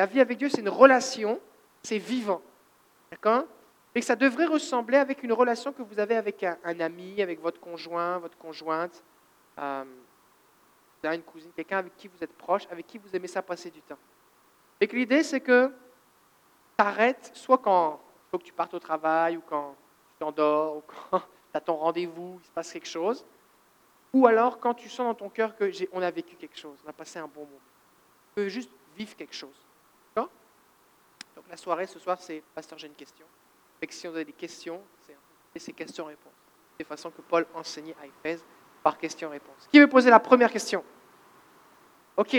La vie avec Dieu, c'est une relation, c'est vivant. D'accord? Et que ça devrait ressembler avec une relation que vous avez avec un, ami, avec votre conjoint, votre conjointe, euh, une cousine, quelqu'un avec qui vous êtes proche, avec qui vous aimez ça passer du temps. Et que l'idée, c'est que tu arrêtes, soit quand il faut que tu partes au travail, ou quand tu t'endors, ou quand tu as ton rendez-vous, il se passe quelque chose, ou alors quand tu sens dans ton cœur que on a vécu quelque chose, on a passé un bon moment. Peux juste vivre quelque chose. Donc la soirée ce soir, c'est Pasteur, j'ai une question. Et si on a des questions, c'est questions-réponses. C'est façon que Paul enseignait à Éphèse par question-réponse. Qui veut poser la première question? Ok.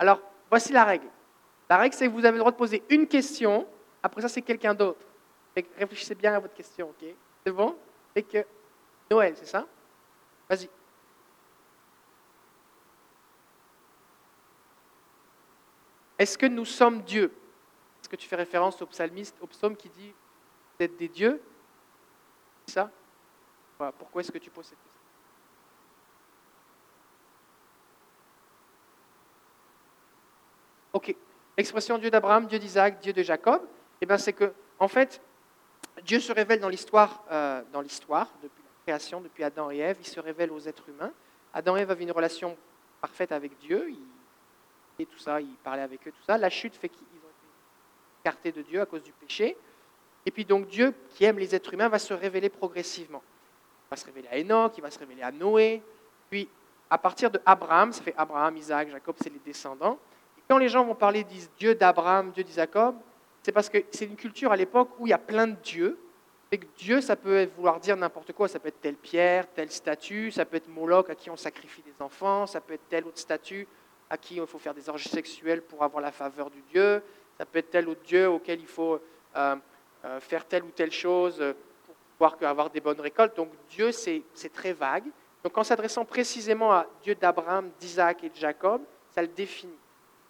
Alors, voici la règle. La règle, c'est que vous avez le droit de poser une question. Après ça, c'est quelqu'un d'autre. Réfléchissez bien à votre question, ok? C'est bon? C'est que Noël, c'est ça? Vas-y. Est-ce que nous sommes Dieu? Est-ce que tu fais référence au psalmiste, au psaume qui dit êtes des dieux ça? Pourquoi est-ce que tu poses cette question? Ok. L'expression Dieu d'Abraham, Dieu d'Isaac, Dieu de Jacob, eh ben, c'est que, en fait, Dieu se révèle dans l'histoire, euh, dans l'histoire, depuis la création, depuis Adam et Ève, il se révèle aux êtres humains. Adam et Ève avaient une relation parfaite avec Dieu, et tout ça, il parlait avec eux, tout ça. La chute fait qu'ils de Dieu à cause du péché. Et puis donc Dieu, qui aime les êtres humains, va se révéler progressivement. Il va se révéler à Enoch, il va se révéler à Noé. Puis à partir de Abraham, ça fait Abraham, Isaac, Jacob, c'est les descendants. Quand les gens vont parler, disent Dieu d'Abraham, Dieu d'Isaac, c'est parce que c'est une culture à l'époque où il y a plein de dieux. Et que Dieu, ça peut vouloir dire n'importe quoi. Ça peut être telle pierre, telle statue, ça peut être Moloch à qui on sacrifie des enfants, ça peut être telle autre statue à qui il faut faire des orgies sexuelles pour avoir la faveur du Dieu, ça peut être tel autre Dieu auquel il faut euh, euh, faire telle ou telle chose pour pouvoir avoir des bonnes récoltes. Donc Dieu, c'est très vague. Donc en s'adressant précisément à Dieu d'Abraham, d'Isaac et de Jacob, ça le définit.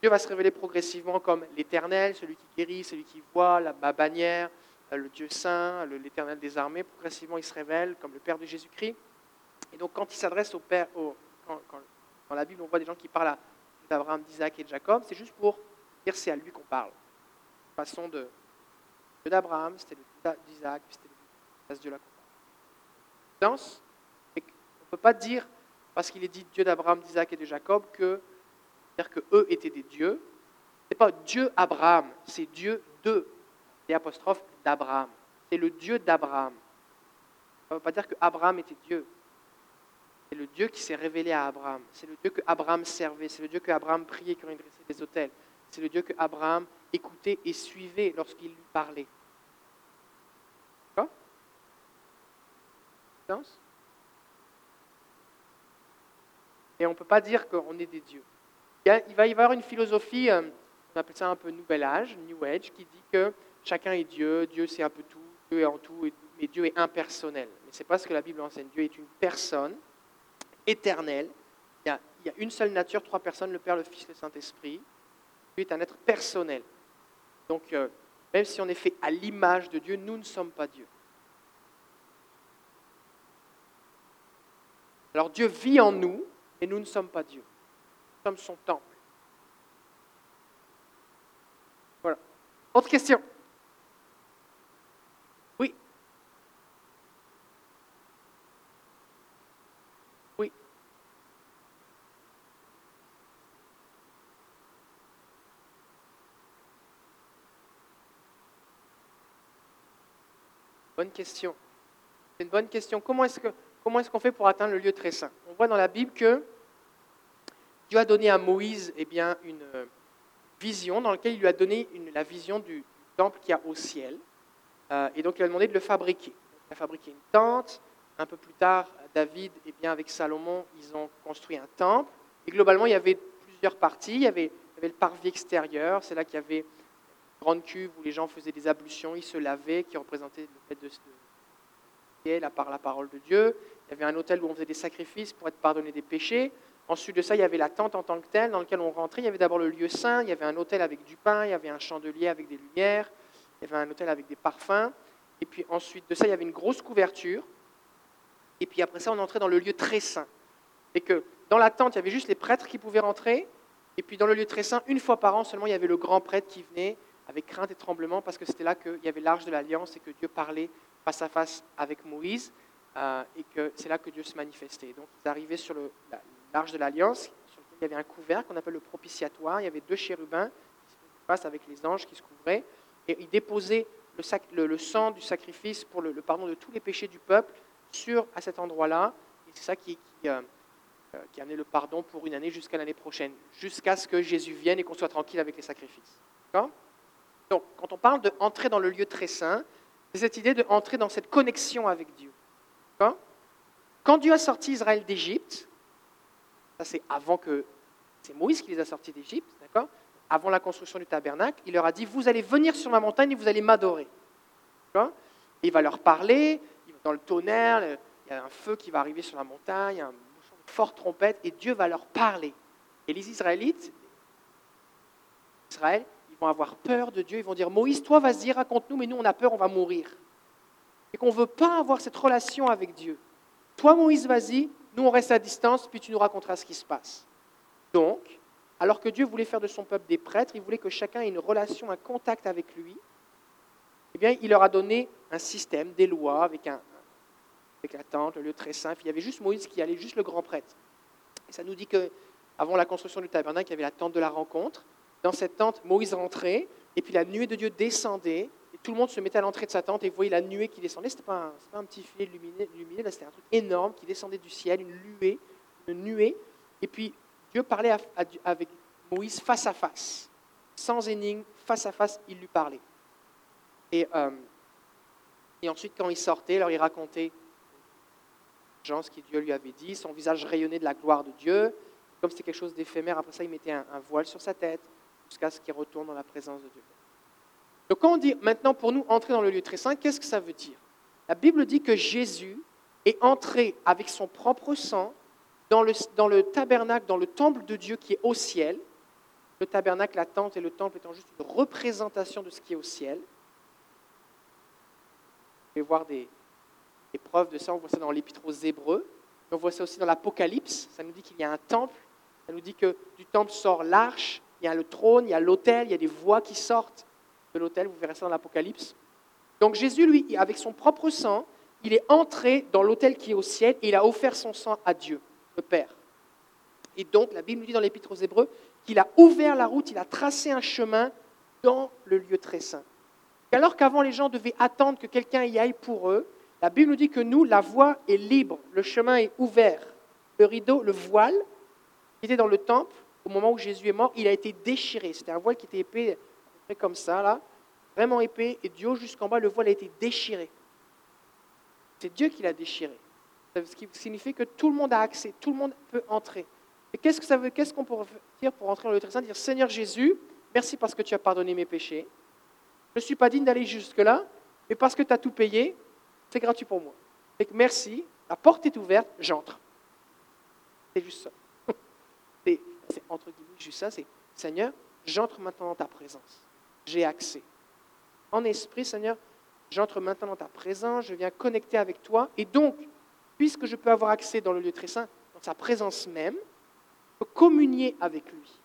Dieu va se révéler progressivement comme l'Éternel, celui qui guérit, celui qui voit, la, bannière, euh, le Dieu saint, l'Éternel des armées. Progressivement, il se révèle comme le Père de Jésus-Christ. Et donc quand il s'adresse au Père, au, dans la Bible, on voit des gens qui parlent à d'Abraham, d'Isaac et de Jacob, c'est juste pour dire c'est à lui qu'on parle. Façon de Dieu d'Abraham, c'était le Dieu d'Isaac, c'était le Dieu là qu'on parle. On ne peut pas dire, parce qu'il est dit Dieu d'Abraham, d'Isaac et de Jacob, que dire que eux étaient des dieux. Ce n'est pas Dieu Abraham, c'est Dieu de, et apostrophe d'Abraham. C'est le Dieu d'Abraham. Ça ne veut pas dire que Abraham était Dieu. C'est le Dieu qui s'est révélé à Abraham. C'est le Dieu que Abraham servait. C'est le Dieu que Abraham priait quand il dressait des hôtels. C'est le Dieu que Abraham écoutait et suivait lorsqu'il lui parlait. D'accord Et on ne peut pas dire qu'on est des dieux. Il va y avoir une philosophie, euh, on appelle ça un peu Nouvel Âge, New Age, qui dit que chacun est Dieu, Dieu c'est un peu tout, Dieu est en tout, mais Dieu est impersonnel. Mais ce n'est pas ce que la Bible enseigne. Dieu est une personne éternel. Il y, a, une seule nature, trois personnes, le Père, le Fils, le Saint-Esprit. Dieu est un être personnel. Donc, euh, même si on est fait à l'image de Dieu, nous ne sommes pas Dieu. Alors Dieu vit en nous, et nous ne sommes pas Dieu. Nous sommes son temple. Voilà. Autre question Bonne question. C'est une bonne question. Comment est-ce qu'on fait pour atteindre le lieu très saint? On voit dans la Bible que Dieu a donné à Moïse eh bien, une euh, vision dans laquelle il lui a donné la vision du temple qu'il y a au ciel. Euh, et donc il a demandé de le fabriquer. Il a fabriqué une tente. Un peu plus tard, David, eh bien, avec Salomon, ils ont construit un temple. Et globalement, il y avait plusieurs parties. Il y avait, il y avait le parvis extérieur, c'est là qu'il y avait grande cuve où les gens faisaient des ablutions, ils se lavaient, qui représentait le fait de se la par la parole de Dieu. Il y avait un hôtel où on faisait des sacrifices pour être pardonné des péchés. Ensuite de ça, il y avait la tente en tant que telle dans laquelle on rentrait. Il y avait d'abord le lieu saint, il y avait un hôtel avec du pain, il y avait un chandelier avec des lumières, il y avait un hôtel avec des parfums. Et puis ensuite de ça, il y avait une grosse couverture. Et puis après ça, on entrait dans le lieu très saint. Et que dans la tente, il y avait juste les prêtres qui pouvaient rentrer. Et puis dans le lieu très saint, une fois par an seulement, il y avait le grand prêtre qui venait avec crainte et tremblement parce que c'était là qu'il y avait l'arche de l'alliance et que Dieu parlait face à face avec Moïse euh, et que c'est là que Dieu se manifestait. Donc ils arrivaient sur l'arche de l'alliance sur lequel il y avait un couvert qu'on appelle le propitiatoire. Il y avait deux chérubins qui se avec les anges qui se couvraient et ils déposaient le, sang du sacrifice pour le, pardon de tous les péchés du peuple sur à cet endroit-là. Et c'est ça qui, qui, euh, euh, qui amenait le pardon pour une année jusqu'à l'année prochaine, jusqu'à ce que Jésus vienne et qu'on soit tranquille avec les sacrifices. Donc, quand on parle d'entrer dans le lieu très saint, c'est cette idée d'entrer dans cette connexion avec Dieu. Quand Dieu a sorti Israël d'Égypte, ça c'est avant que c'est Moïse qui les a sortis d'Égypte, d'accord? Avant la construction du tabernacle, il leur a dit Vous allez venir sur ma montagne et vous allez m'adorer. Il va leur parler, dans le tonnerre, il y a un feu qui va arriver sur la montagne, un de forte trompette, et Dieu va leur parler. Et les Israélites, Israël, vont avoir peur de Dieu, ils vont dire Moïse, toi vas-y, raconte-nous, mais nous on a peur, on va mourir. Et qu'on ne veut pas avoir cette relation avec Dieu. Toi, Moïse, vas-y, nous on reste à distance, puis tu nous raconteras ce qui se passe. Donc, alors que Dieu voulait faire de son peuple des prêtres, il voulait que chacun ait une relation, un contact avec lui, eh bien, il leur a donné un système, des lois, avec, un, avec la tente, le lieu très saint. il y avait juste Moïse qui allait, juste le grand prêtre. Et ça nous dit que avant la construction du tabernacle, il y avait la tente de la rencontre. Dans cette tente, Moïse rentrait, et puis la nuée de Dieu descendait, et tout le monde se mettait à l'entrée de sa tente et voyait la nuée qui descendait. Ce n'était pas, un petit filet lumineux, c'était un truc énorme qui descendait du ciel, une nuée, une nuée. Et puis Dieu parlait avec Moïse face à face, sans énigme, face à face, il lui parlait. Et, euh, ensuite, quand il sortait, alors il racontait ce que Dieu lui avait dit, son visage rayonnait de la gloire de Dieu. Comme c'était quelque chose d'éphémère, après ça, il mettait un, voile sur sa tête jusqu'à ce qu'il retourne dans la présence de Dieu. Donc quand on dit maintenant pour nous entrer dans le lieu très saint, qu'est-ce que ça veut dire? La Bible dit que Jésus est entré avec son propre sang dans le, tabernacle, dans le temple de Dieu qui est au ciel. Le tabernacle, la tente et le temple étant juste une représentation de ce qui est au ciel voir des, preuves de ça. On voit ça dans l'Épître aux Hébreux. On voit ça aussi dans l'Apocalypse. Ça nous dit qu'il y a un temple. Ça nous dit que du temple sort l'arche. Il y a le trône, il y a l'autel, il y a des voix qui sortent de l'autel. Vous verrez ça dans l'Apocalypse. Donc Jésus, lui, avec son propre sang, il est entré dans l'autel qui est au ciel et il a offert son sang à Dieu, le Père. Et donc, la Bible nous dit dans l'Épître aux Hébreux qu'il a ouvert la route, il a tracé un chemin dans le lieu très saint. Alors qu'avant les gens devaient attendre que quelqu'un y aille pour eux, la Bible nous dit que nous, la voie est libre, le chemin est ouvert. Le rideau, le voile qui était dans le temple au moment où Jésus est mort, il a été déchiré. C'était un voile qui était épais, comme ça, là, vraiment épais, et du haut jusqu'en bas, le voile a été déchiré. C'est Dieu qui l'a déchiré. Ce qui signifie que tout le monde a accès, tout le monde peut entrer. Et qu'est-ce qu'on peut dire pour entrer dans le très saint Dire Seigneur Jésus, merci parce que tu as pardonné mes péchés. Je ne suis pas digne d'aller jusque-là, mais parce que tu as tout payé, c'est gratuit pour moi. Donc merci, la porte est ouverte, j'entre. C'est juste ça. Entre guillemets juste ça, c'est Seigneur, j'entre maintenant dans ta présence. J'ai accès. En esprit, Seigneur, j'entre maintenant dans ta présence, je viens connecter avec toi. Et donc, puisque je peux avoir accès dans le lieu très saint, dans sa présence même, je peux communier avec lui.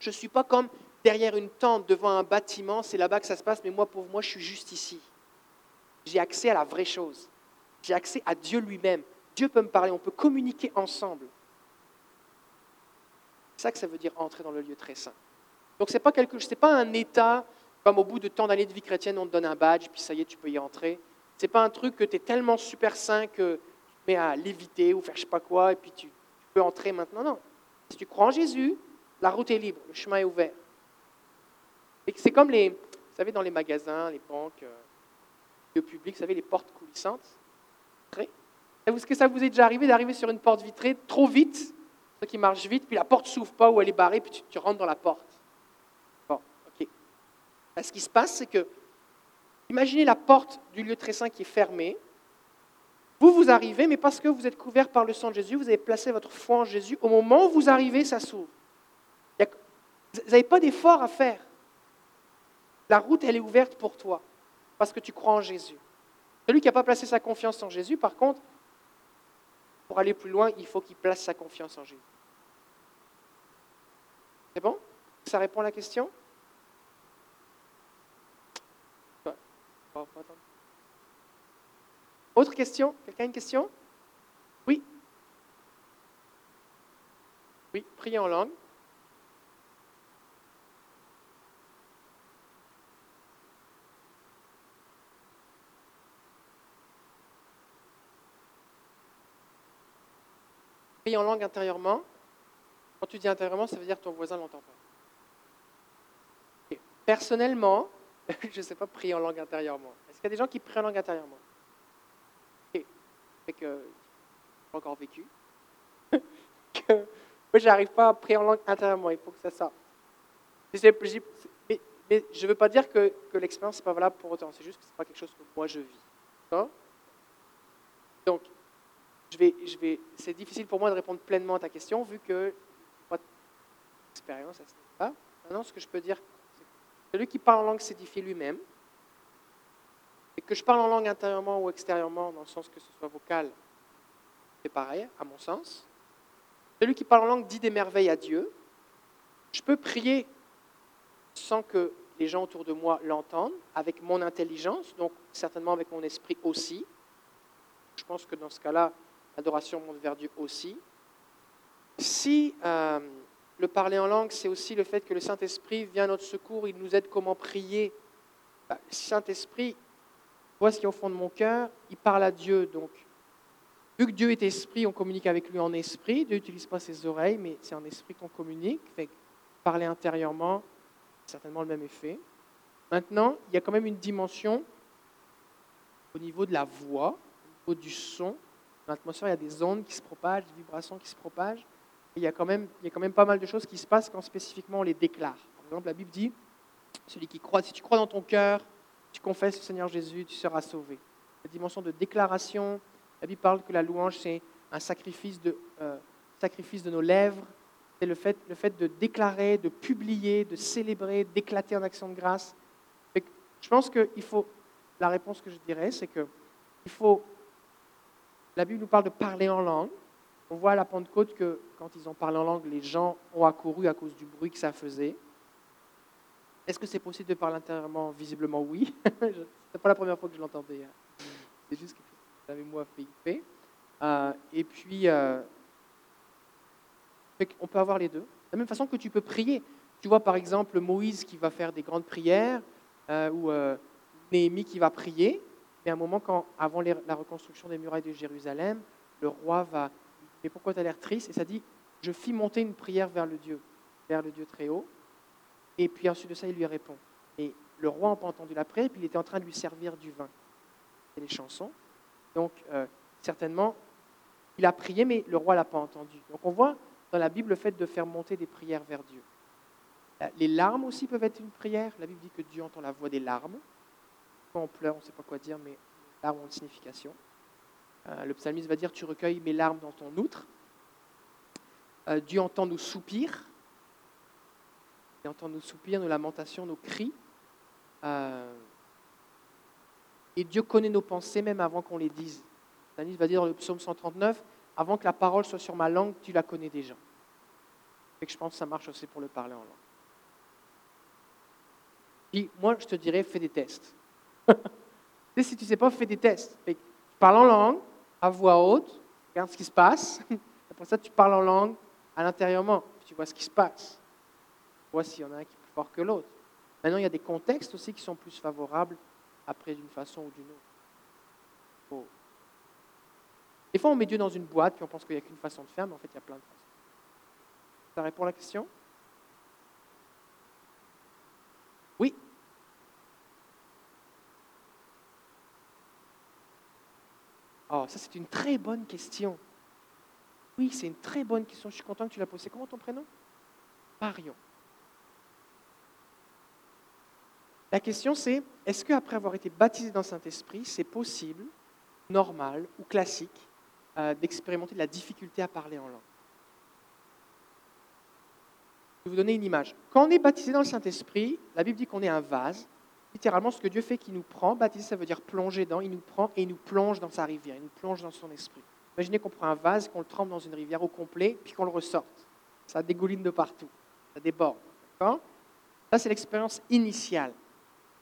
Je ne suis pas comme derrière une tente, devant un bâtiment, c'est là-bas que ça se passe, mais moi, pour moi, je suis juste ici. J'ai accès à la vraie chose. J'ai accès à Dieu lui-même. Dieu peut me parler, on peut communiquer ensemble. C'est ça que ça veut dire entrer dans le lieu très saint. Donc, ce n'est pas, pas un état comme au bout de tant d'années de vie chrétienne, on te donne un badge, puis ça y est, tu peux y entrer. Ce n'est pas un truc que tu es tellement super saint que tu te mets à l'éviter ou faire je sais pas quoi, et puis tu, tu peux entrer maintenant. Non. Si tu crois en Jésus, la route est libre, le chemin est ouvert. C'est comme les, vous savez, dans les magasins, les banques, euh, le public, vous savez, les portes coulissantes. Est-ce que ça vous est déjà arrivé d'arriver sur une porte vitrée trop vite, ce qui marche vite, puis la porte s'ouvre pas ou elle est barrée, puis tu, rentres dans la porte Bon, ok. ce qui se passe, c'est que, imaginez la porte du lieu très saint qui est fermée. Vous, vous arrivez, mais parce que vous êtes couvert par le sang de Jésus, vous avez placé votre foi en Jésus, au moment où vous arrivez, ça s'ouvre. Vous n'avez pas d'effort à faire. La route, elle est ouverte pour toi, parce que tu crois en Jésus. Celui qui n'a pas placé sa confiance en Jésus, par contre, pour aller plus loin, il faut qu'il place sa confiance en Jésus. C'est bon? Ça répond à la question? Autre question? Quelqu'un a une question? Oui. Oui, priez en langue. Priez en langue intérieurement. Quand tu dis intérieurement, ça veut dire ton voisin ne l'entend pas. Personnellement, je ne sais pas prier en langue intérieurement. Est-ce qu'il y a des gens qui prient en langue intérieurement? Ok. Fait que j'ai encore vécu. que moi, j'arrive pas à prier en langue intérieurement. Il faut que ça sorte. Mais, je ne veux pas dire que, que l'expérience n'est pas valable pour autant. C'est juste que ce n'est pas quelque chose que moi je vis. Donc, c'est difficile pour moi de répondre pleinement à ta question vu que pas d'expérience à ce niveau-là. Maintenant, ce que je peux dire, celui qui parle en langue s'édifie lui-même. Et que je parle en langue intérieurement ou extérieurement, dans le sens que ce soit vocal, c'est pareil, à mon sens. Celui qui parle en langue dit des merveilles à Dieu. Je peux prier sans que les gens autour de moi l'entendent, avec mon intelligence, donc certainement avec mon esprit aussi. Je pense que dans ce cas-là, l'adoration monte vers Dieu aussi. Si euh, le parler en langue, c'est aussi le fait que le Saint-Esprit vient à notre secours, il nous aide comment prier. Bah, le Saint-Esprit voit ce qui est au fond de mon cœur, il parle à Dieu. Donc, vu que Dieu est esprit, on communique avec lui en esprit. Dieu n'utilise pas ses oreilles, mais c'est en esprit qu'on communique. Fait parler intérieurement, certainement le même effet. Maintenant, il y a quand même une dimension au niveau de la voix, au niveau du son. Dans l'atmosphère, il y a des ondes qui se propagent, des vibrations qui se propagent il y, a quand même, il y a quand même pas mal de choses qui se passent quand spécifiquement on les déclare. Par exemple, la Bible dit, celui qui croit, si tu crois dans ton cœur, tu confesses le Seigneur Jésus, tu seras sauvé. La dimension de déclaration, la Bible parle que la louange, c'est un sacrifice de, euh, de nos lèvres. C'est le fait, le fait de déclarer, de publier, de célébrer, d'éclater en action de grâce. je pense qu'il faut, la réponse que je dirais, c'est que il faut, la Bible nous parle de parler en langue, on voit à la Pentecôte que quand ils ont parlé en langue, les gens ont accouru à cause du bruit que ça faisait. Est-ce que c'est possible de parler intérieurement Visiblement oui? Ce n'est pas la première fois que je l'entendais. Hein. C'est juste que j'avais moi fait. Euh, et puis, euh, on peut avoir les deux. De la même façon que tu peux prier. Tu vois par exemple Moïse qui va faire des grandes prières, euh, ou Néhémie qui va prier. Mais à un moment, quand, avant la reconstruction des murailles de Jérusalem, le roi va mais pourquoi tu as l'air triste? Et ça dit, je fis monter une prière vers le Dieu, vers le Dieu très haut. Et puis ensuite de ça, il lui répond. Et le roi n'a pas entendu la prière, et puis il était en train de lui servir du vin. C'est les chansons. Donc, euh, certainement, il a prié, mais le roi ne l'a pas entendu. Donc, on voit dans la Bible le fait de faire monter des prières vers Dieu. Les larmes aussi peuvent être une prière. La Bible dit que Dieu entend la voix des larmes. Quand on pleure, on ne sait pas quoi dire, mais les larmes ont une signification. Euh, le psalmiste va dire Tu recueilles mes larmes dans ton outre. Euh, Dieu entend nos soupirs. Il entend nos soupirs, nos lamentations, nos cris. Euh, et Dieu connaît nos pensées même avant qu'on les dise. Le psalmiste va dire dans le psaume 139 Avant que la parole soit sur ma langue, tu la connais déjà. Et je pense que ça marche aussi pour le parler en langue. Puis moi, je te dirais, fais des tests. si tu ne sais pas, fais des tests. parle en langue, à voix haute, regarde ce qui se passe. Après ça, tu parles en langue à l'intérieurement, tu vois ce qui se passe. Tu vois s'il y en a un qui est plus fort que l'autre. Maintenant, il y a des contextes aussi qui sont plus favorables après d'une façon ou d'une autre. Oh. Des fois, on met Dieu dans une boîte, puis on pense qu'il n'y a qu'une façon de faire, mais en fait, il y a plein de façons. Ça répond à la question Oui Oh, ça c'est une très bonne question. Oui, c'est une très bonne question. Je suis content que tu l'as posée. Comment ton prénom? Marion. La question c'est, est-ce qu'après avoir été baptisé dans le Saint-Esprit, c'est possible, normal ou classique, euh, d'expérimenter de la difficulté à parler en langue? Je vais vous donner une image. Quand on est baptisé dans le Saint-Esprit, la Bible dit qu'on est un vase littéralement, ce que Dieu fait, qu'il nous prend, baptiser, ça veut dire plonger dans, il nous prend et il nous plonge dans sa rivière, il nous plonge dans son esprit. Imaginez qu'on prend un vase, qu'on le trempe dans une rivière au complet, puis qu'on le ressorte. Ça dégouline de partout. ça déborde. Ça, c'est l'expérience initiale.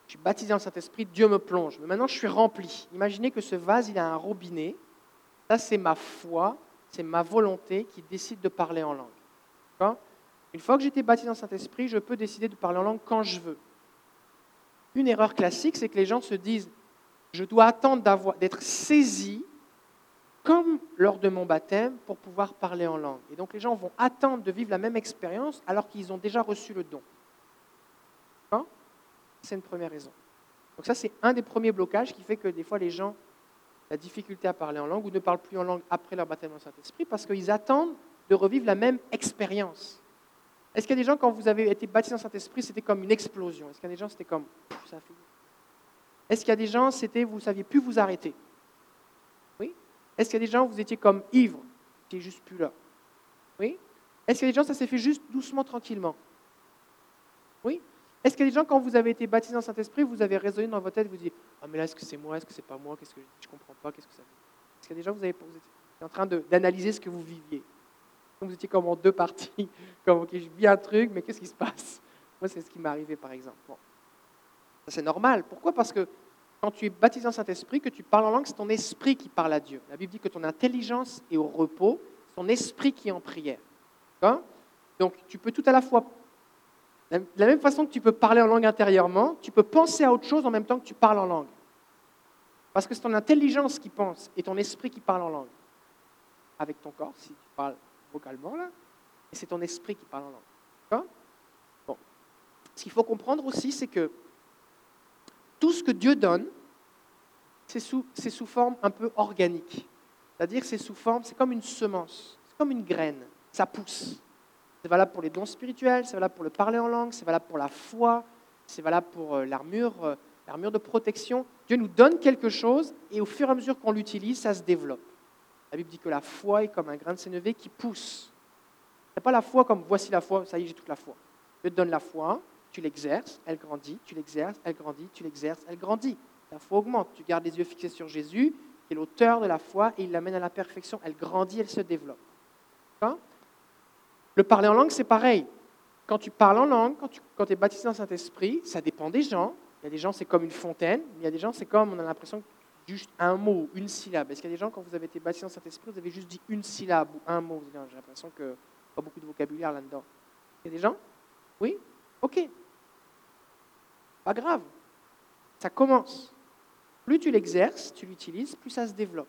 Je suis baptisé dans Saint-Esprit, Dieu me plonge. Mais maintenant, je suis rempli. Imaginez que ce vase, il a un robinet. Ça, c'est ma foi, c'est ma volonté qui décide de parler en langue. Une fois que été baptisé dans Saint-Esprit, je peux décider de parler en langue quand je veux. Une erreur classique, c'est que les gens se disent, je dois attendre d'être saisi comme lors de mon baptême pour pouvoir parler en langue. Et donc les gens vont attendre de vivre la même expérience alors qu'ils ont déjà reçu le don. C'est une première raison. Donc ça, c'est un des premiers blocages qui fait que des fois les gens ont la difficulté à parler en langue ou ne parlent plus en langue après leur baptême dans le Saint-Esprit parce qu'ils attendent de revivre la même expérience. Est-ce qu'il y a des gens, quand vous avez été baptisé dans Saint-Esprit, c'était comme une explosion? Est-ce qu'il y a des gens, c'était comme ça fait... Est-ce qu'il y a des gens, c'était vous ne saviez plus vous arrêter? Oui. Est-ce qu'il y a des gens, vous étiez comme ivre, vous n'étiez juste plus là? Oui. Est-ce qu'il y a des gens, ça s'est fait juste doucement, tranquillement? Oui. Est-ce qu'il y a des gens, quand vous avez été baptisé dans Saint-Esprit, vous avez raisonné dans votre tête, vous dites Ah, mais là, est-ce que c'est moi? Est-ce que c'est pas moi? Qu'est-ce que je ne comprends pas Qu'est-ce que ça Est-ce qu'il y a des gens, vous, avez, vous êtes en train d'analyser ce que vous viviez? Vous étiez comme en deux parties, comme ok, je vis un truc, mais qu'est-ce qui se passe? Moi, c'est ce qui m'est arrivé, par exemple. Bon. c'est normal. Pourquoi? Parce que quand tu es baptisé en Saint-Esprit, que tu parles en langue, c'est ton esprit qui parle à Dieu. La Bible dit que ton intelligence est au repos, ton esprit qui est en prière. Donc, tu peux tout à la fois de la même façon que tu peux parler en langue intérieurement, tu peux penser à autre chose en même temps que tu parles en langue. Parce que c'est ton intelligence qui pense et ton esprit qui parle en langue. Avec ton corps, si tu parles vocalement, là, et c'est ton esprit qui parle en langue. Bon. Ce qu'il faut comprendre aussi, c'est que tout ce que Dieu donne, c'est sous, sous forme un peu organique. C'est-à-dire c'est sous forme, c'est comme une semence, c'est comme une graine, ça pousse. C'est valable pour les dons spirituels, c'est valable pour le parler en langue, c'est valable pour la foi, c'est valable pour euh, l'armure, euh, l'armure de protection. Dieu nous donne quelque chose et au fur et à mesure qu'on l'utilise, ça se développe. La Bible dit que la foi est comme un grain de sénévé qui pousse. Ce n'est pas la foi comme voici la foi, ça y est, j'ai toute la foi. Dieu te donne la foi, tu l'exerces, elle grandit, tu l'exerces, elle grandit, tu l'exerces, elle grandit. La foi augmente. Tu gardes les yeux fixés sur Jésus, qui est l'auteur de la foi, et il l'amène à la perfection. Elle grandit, elle se développe. Le parler en langue, c'est pareil. Quand tu parles en langue, quand tu es baptisé dans Saint-Esprit, ça dépend des gens. Il y a des gens, c'est comme une fontaine. Il y a des gens, c'est comme, on a l'impression que juste un mot, une syllabe. Est-ce qu'il y a des gens, quand vous avez été baptisé dans le Saint-Esprit, vous avez juste dit une syllabe ou un mot? J'ai l'impression que pas beaucoup de vocabulaire là-dedans. Il y a des gens? Oui? Ok. Pas grave. Ça commence. Plus tu l'exerces, tu l'utilises, plus ça se développe.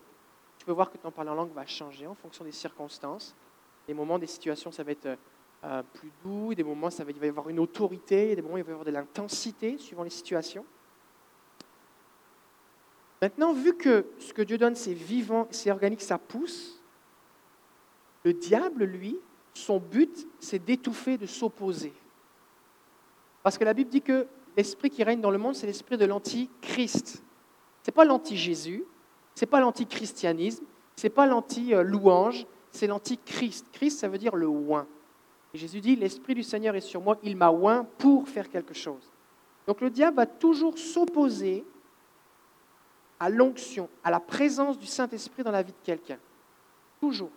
Tu peux voir que ton parler en langue va changer en fonction des circonstances. Des moments, des situations, ça va être euh, plus doux. Des moments, ça va, il va y avoir une autorité. Des moments, il va y avoir de l'intensité suivant les situations. Maintenant, vu que ce que Dieu donne, c'est vivant, c'est organique, ça pousse, le diable, lui, son but, c'est d'étouffer, de s'opposer. Parce que la Bible dit que l'esprit qui règne dans le monde, c'est l'esprit de l'antichrist. Ce n'est pas l'anti-Jésus, ce n'est pas l'antichristianisme, ce n'est pas l'anti-louange, c'est l'antichrist. Christ, ça veut dire le oint. Et Jésus dit, l'Esprit du Seigneur est sur moi, il m'a oint pour faire quelque chose. Donc le diable va toujours s'opposer à l'onction, à la présence du Saint-Esprit dans la vie de quelqu'un. Toujours.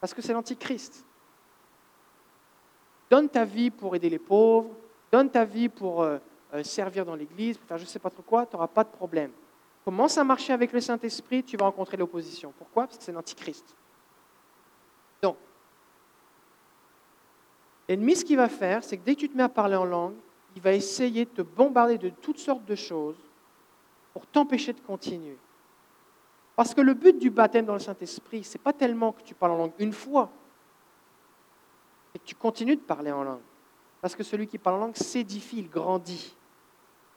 Parce que c'est l'antichrist. Donne ta vie pour aider les pauvres, donne ta vie pour euh, euh, servir dans l'Église, pour faire je ne sais pas trop quoi, tu n'auras pas de problème. Commence à marcher avec le Saint-Esprit, tu vas rencontrer l'opposition. Pourquoi? Parce que c'est l'antichrist. Donc, l'ennemi, ce qu'il va faire, c'est que dès que tu te mets à parler en langue, il va essayer de te bombarder de toutes sortes de choses pour t'empêcher de continuer. Parce que le but du baptême dans le Saint-Esprit, ce n'est pas tellement que tu parles en langue une fois, c'est que tu continues de parler en langue. Parce que celui qui parle en langue s'édifie, il grandit.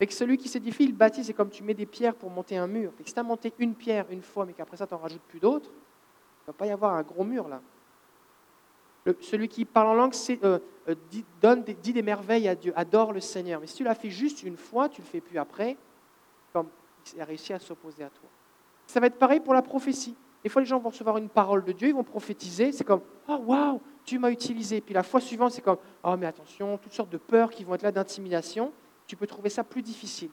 Et que celui qui s'édifie, il bâtit, c'est comme tu mets des pierres pour monter un mur. Et si tu as monté une pierre une fois, mais qu'après ça, tu n'en rajoutes plus d'autres, il ne va pas y avoir un gros mur là celui qui parle en langue euh, euh, dit, donne, dit des merveilles à Dieu, adore le Seigneur. Mais si tu l'as fait juste une fois, tu ne le fais plus après, comme il a réussi à s'opposer à toi. Ça va être pareil pour la prophétie. Des fois, les gens vont recevoir une parole de Dieu, ils vont prophétiser, c'est comme Oh, waouh, tu m'as utilisé. Puis la fois suivante, c'est comme Oh, mais attention, toutes sortes de peurs qui vont être là, d'intimidation. Tu peux trouver ça plus difficile.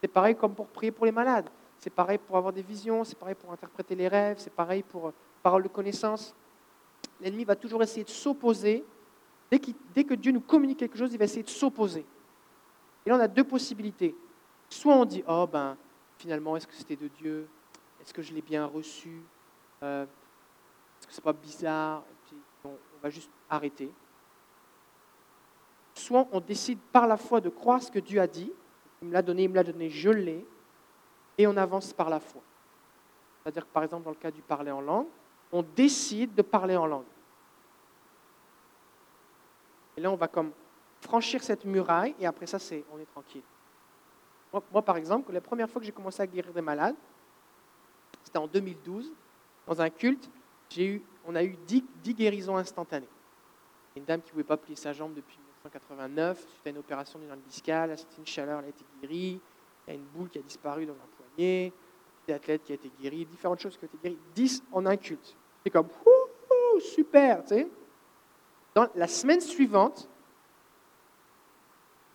C'est pareil comme pour prier pour les malades. C'est pareil pour avoir des visions, c'est pareil pour interpréter les rêves, c'est pareil pour euh, parole de connaissance l'ennemi va toujours essayer de s'opposer Dès, dès que Dieu nous communique quelque chose, il va essayer de s'opposer. Et là, on a deux possibilités. Soit on dit, oh ben, finalement, est-ce que c'était de Dieu? Est-ce que je l'ai bien reçu? Euh, Est-ce que c'est pas bizarre? Et puis, on, on va juste arrêter. Soit on décide par la foi de croire ce que Dieu a dit. Il me l'a donné, il me l'a donné, je l'ai. Et on avance par la foi. C'est-à-dire que par exemple, dans le cas du parler en langue, on décide de parler en langue. Et là, on va comme franchir cette muraille et après ça, c'est, on est tranquille. Moi, par exemple, la première fois que j'ai commencé à guérir des malades, c'était en 2012, dans un culte, eu, on a eu 10, guérisons instantanées. Une dame qui ne pouvait pas plier sa jambe depuis 1989, suite à une opération d'une discale, c'était une chaleur, elle a été guérie, il y a une boule qui a disparu dans un poignet, un athlète qui a été guéri, différentes choses qui ont été guéries, 10 en un culte. C'est comme, super, tu sais. Dans la semaine suivante,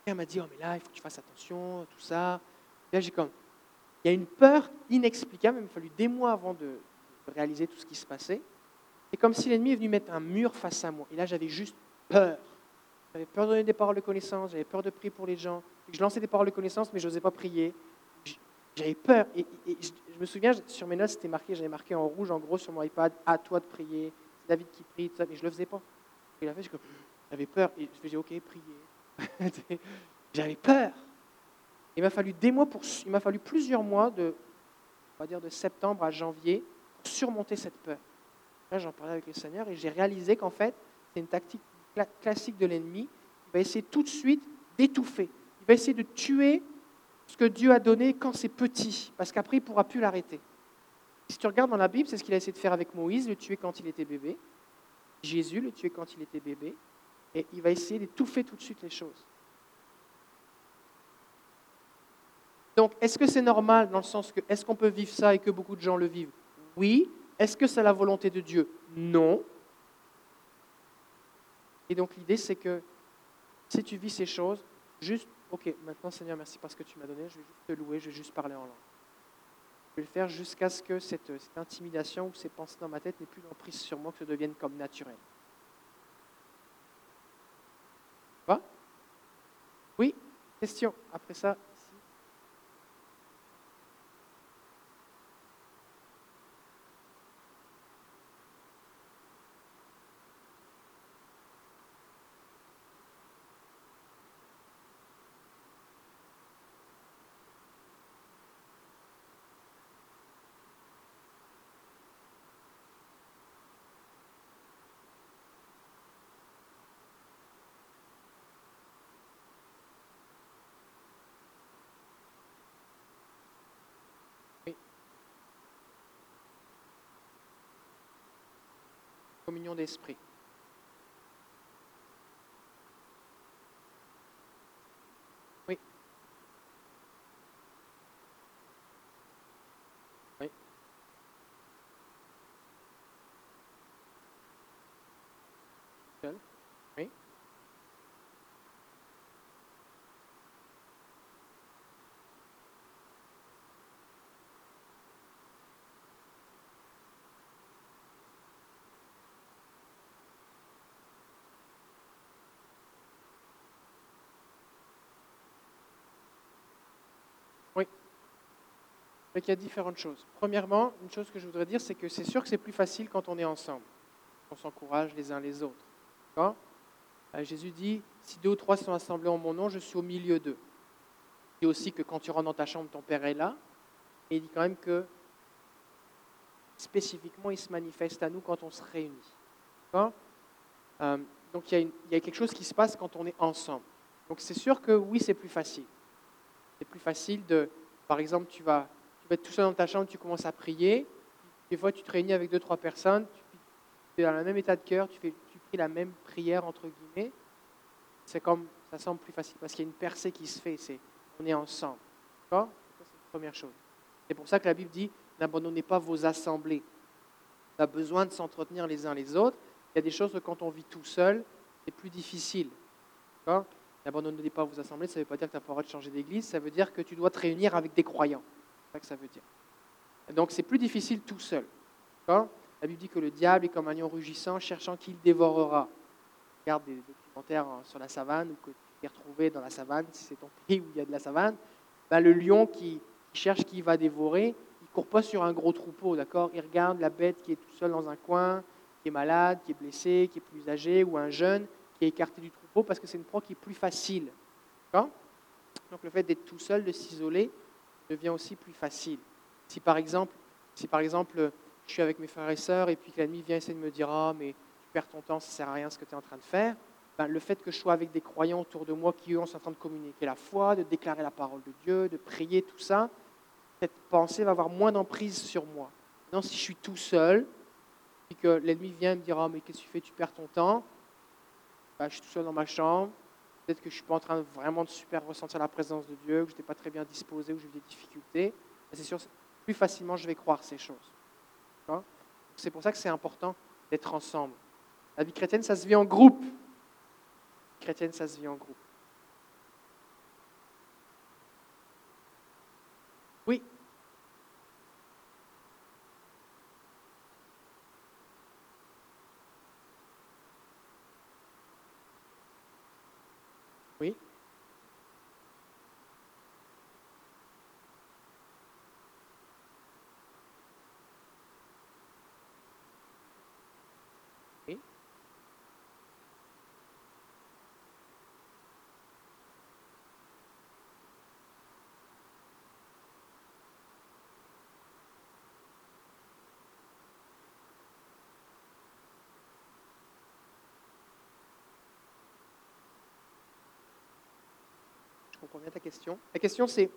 elle m'a dit, oh mais là, il faut que tu fasses attention, tout ça. là, j'ai comme, il y a une peur inexplicable, il m'a fallu des mois avant de, réaliser tout ce qui se passait. C'est comme si l'ennemi est venu mettre un mur face à moi. Et là, j'avais juste peur. J'avais peur de donner des paroles de connaissance, j'avais peur de prier pour les gens. Je lançais des paroles de connaissance, mais je n'osais pas prier. J'avais peur. Et, je me souviens, sur mes notes, c'était marqué, j'avais marqué en rouge, en gros, sur mon iPad, à toi de prier. C'est David qui prie, tout ça, mais je ne le faisais pas. Fait, j'avais peur. Et je faisais, OK, prier. J'avais peur. Il m'a fallu des mois pour, il m'a fallu plusieurs mois de, on va dire de septembre à janvier pour surmonter cette peur. Là, j'en parlais avec le Seigneur et j'ai réalisé qu'en fait, c'est une tactique classique de l'ennemi. Il va essayer tout de suite d'étouffer. Il va essayer de tuer ce que Dieu a donné quand c'est petit, parce qu'après, il ne pourra plus l'arrêter. Si tu regardes dans la Bible, c'est ce qu'il a essayé de faire avec Moïse, le tuer quand il était bébé. Jésus, le tuer quand il était bébé et il va essayer d'étouffer tout de suite les choses. Donc, est-ce que c'est normal dans le sens que, est-ce qu'on peut vivre ça et que beaucoup de gens le vivent? Oui. Est-ce que c'est la volonté de Dieu? Non. Et donc, l'idée, c'est que si tu vis ces choses, juste, ok, maintenant, Seigneur, merci parce que tu m'as donné, je vais juste te louer, je vais juste parler en langue. Je vais le faire jusqu'à ce que cette, cette intimidation ou ces pensées dans ma tête n'aient plus d'emprise sur moi, que ça devienne comme naturel. Oui Question. Après ça, communion d'esprit. Oui. Oui. Oui. Il y a différentes choses. Premièrement, une chose que je voudrais dire, c'est que c'est sûr que c'est plus facile quand on est ensemble. On s'encourage les uns les autres. Euh, Jésus dit, si deux ou trois sont assemblés en mon nom, je suis au milieu d'eux. Il dit aussi que quand tu rentres dans ta chambre, ton Père est là. Et il dit quand même que spécifiquement, il se manifeste à nous quand on se réunit. Euh, donc il y, a il y, a quelque chose qui se passe quand on est ensemble. Donc c'est sûr que oui, c'est plus facile. C'est plus facile de, par exemple, tu vas tu vas être tout seul dans ta chambre, tu commences à prier. Des fois, tu te réunis avec deux, trois personnes, tu es dans le même état de cœur, tu, fais, pries la même prière, entre guillemets. C'est comme, ça semble plus facile parce qu'il y a une percée qui se fait, c'est on est ensemble. D'accord? C'est première chose. C'est pour ça que la Bible dit n'abandonnez pas vos assemblées. On a besoin de s'entretenir les uns les autres. Il y a des choses que quand on vit tout seul, c'est plus difficile. N'abandonnez pas vos assemblées, ça ne veut pas dire que tu n'as pas le droit de changer d'église, ça veut dire que tu dois te réunir avec des croyants que ça veut dire. Donc c'est plus difficile tout seul. La Bible dit que le diable est comme un lion rugissant, cherchant qui le dévorera. Regarde des documentaires euh, sur la savane ou que tu t'es retrouvé dans la savane, si c'est ton pays où il y a de la savane, ben, le lion qui, cherche qui va dévorer, il court pas sur un gros troupeau, d'accord? Il regarde la bête qui est tout seul dans un coin, qui est malade, qui est blessé, qui est plus âgé, ou un jeune qui est écarté du troupeau parce que c'est une proie qui est plus facile. Donc le fait d'être tout seul, de s'isoler, devient aussi plus facile. Si par exemple, si par exemple je suis avec mes frères et sœurs et puis que l'ennemi vient essayer de me dire ah mais tu perds ton temps, ça sert à rien ce que tu es en train de faire, ben, le fait que je sois avec des croyants autour de moi qui eux sont en train de communiquer la foi, de déclarer la parole de Dieu, de prier, tout ça, cette pensée va avoir moins d'emprise sur moi. Non, si je suis tout seul, et que l'ennemi vient me dire ah mais qu'est-ce que tu fais, tu perds ton temps, ben, je suis tout seul dans ma chambre, peut-être que je ne suis pas en train de vraiment de super ressentir la présence de Dieu, que je n'étais pas très bien disposé, ou j'ai eu des difficultés, c'est sûr, plus facilement je vais croire ces choses. C'est pour ça que c'est important d'être ensemble. La vie chrétienne, ça se vit en groupe. La vie chrétienne, ça se vit en groupe. Oui. Oui. Oui. Je comprends bien ta question. La question c'est,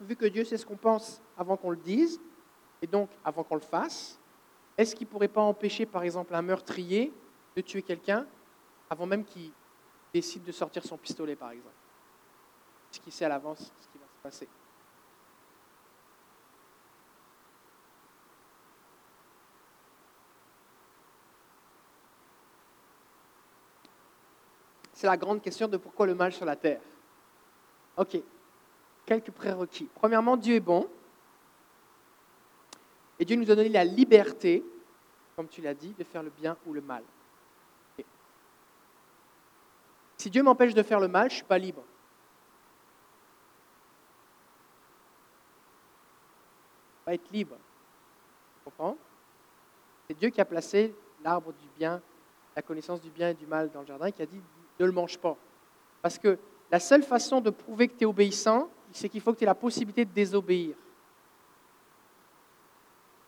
vu que Dieu sait ce qu'on pense avant qu'on le dise, et donc avant qu'on le fasse, est-ce qu'il ne pourrait pas empêcher, par exemple, un meurtrier de tuer quelqu'un avant même qu'il décide de sortir son pistolet, par exemple? Est-ce qu'il sait à l'avance ce qui va se passer? C'est la grande question de pourquoi le mal sur la terre. Ok, quelques prérequis. Premièrement, Dieu est bon. Et Dieu nous a donné la liberté, comme tu l'as dit, de faire le bien ou le mal. Si Dieu m'empêche de faire le mal, je ne suis pas libre. Je ne pas être libre. Tu comprends? C'est Dieu qui a placé l'arbre du bien, la connaissance du bien et du mal dans le jardin, et qui a dit ne le mange pas. Parce que la seule façon de prouver que tu es obéissant, c'est qu'il faut que tu aies la possibilité de désobéir.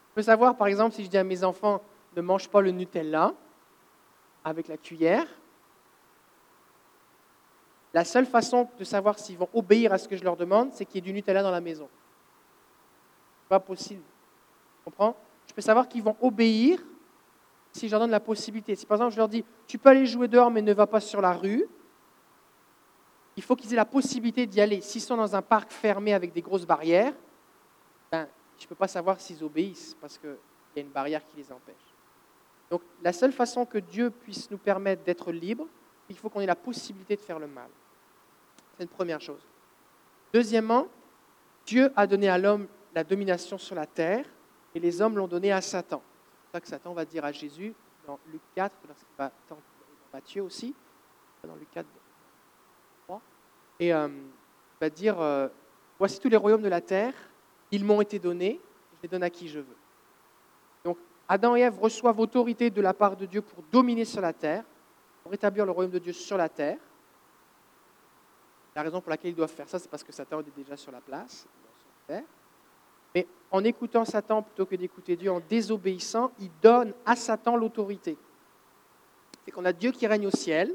Je peux savoir, par exemple, si je dis à mes enfants, ne mange pas le Nutella avec la cuillère, la seule façon de savoir s'ils vont obéir à ce que je leur demande, c'est qu'il y ait du Nutella dans la maison. Pas possible. Tu comprends? Je peux savoir qu'ils vont obéir si je leur donne la possibilité. Si par exemple je leur dis, tu peux aller jouer dehors, mais ne va pas sur la rue, il faut qu'ils aient la possibilité d'y aller. S'ils sont dans un parc fermé avec des grosses barrières, ben, je ne peux pas savoir s'ils obéissent parce qu'il y a une barrière qui les empêche. Donc la seule façon que Dieu puisse nous permettre d'être libres, il faut qu'on ait la possibilité de faire le mal. C'est une première chose. Deuxièmement, Dieu a donné à l'homme la domination sur la terre et les hommes l'ont donné à Satan. C'est ça que Satan va dire à Jésus dans Luc 4, dans Matthieu aussi, dans Luc 4, et euh, va dire, euh, voici tous les royaumes de la terre, ils m'ont été donnés, je les donne à qui je veux. Donc Adam et Ève reçoivent autorité de la part de Dieu pour dominer sur la terre, pour établir le royaume de Dieu sur la terre. La raison pour laquelle ils doivent faire ça, c'est parce que Satan est déjà sur la place, sur la terre. Mais en écoutant Satan plutôt que d'écouter Dieu, en désobéissant, ils donnent à Satan l'autorité. C'est qu'on a Dieu qui règne au ciel,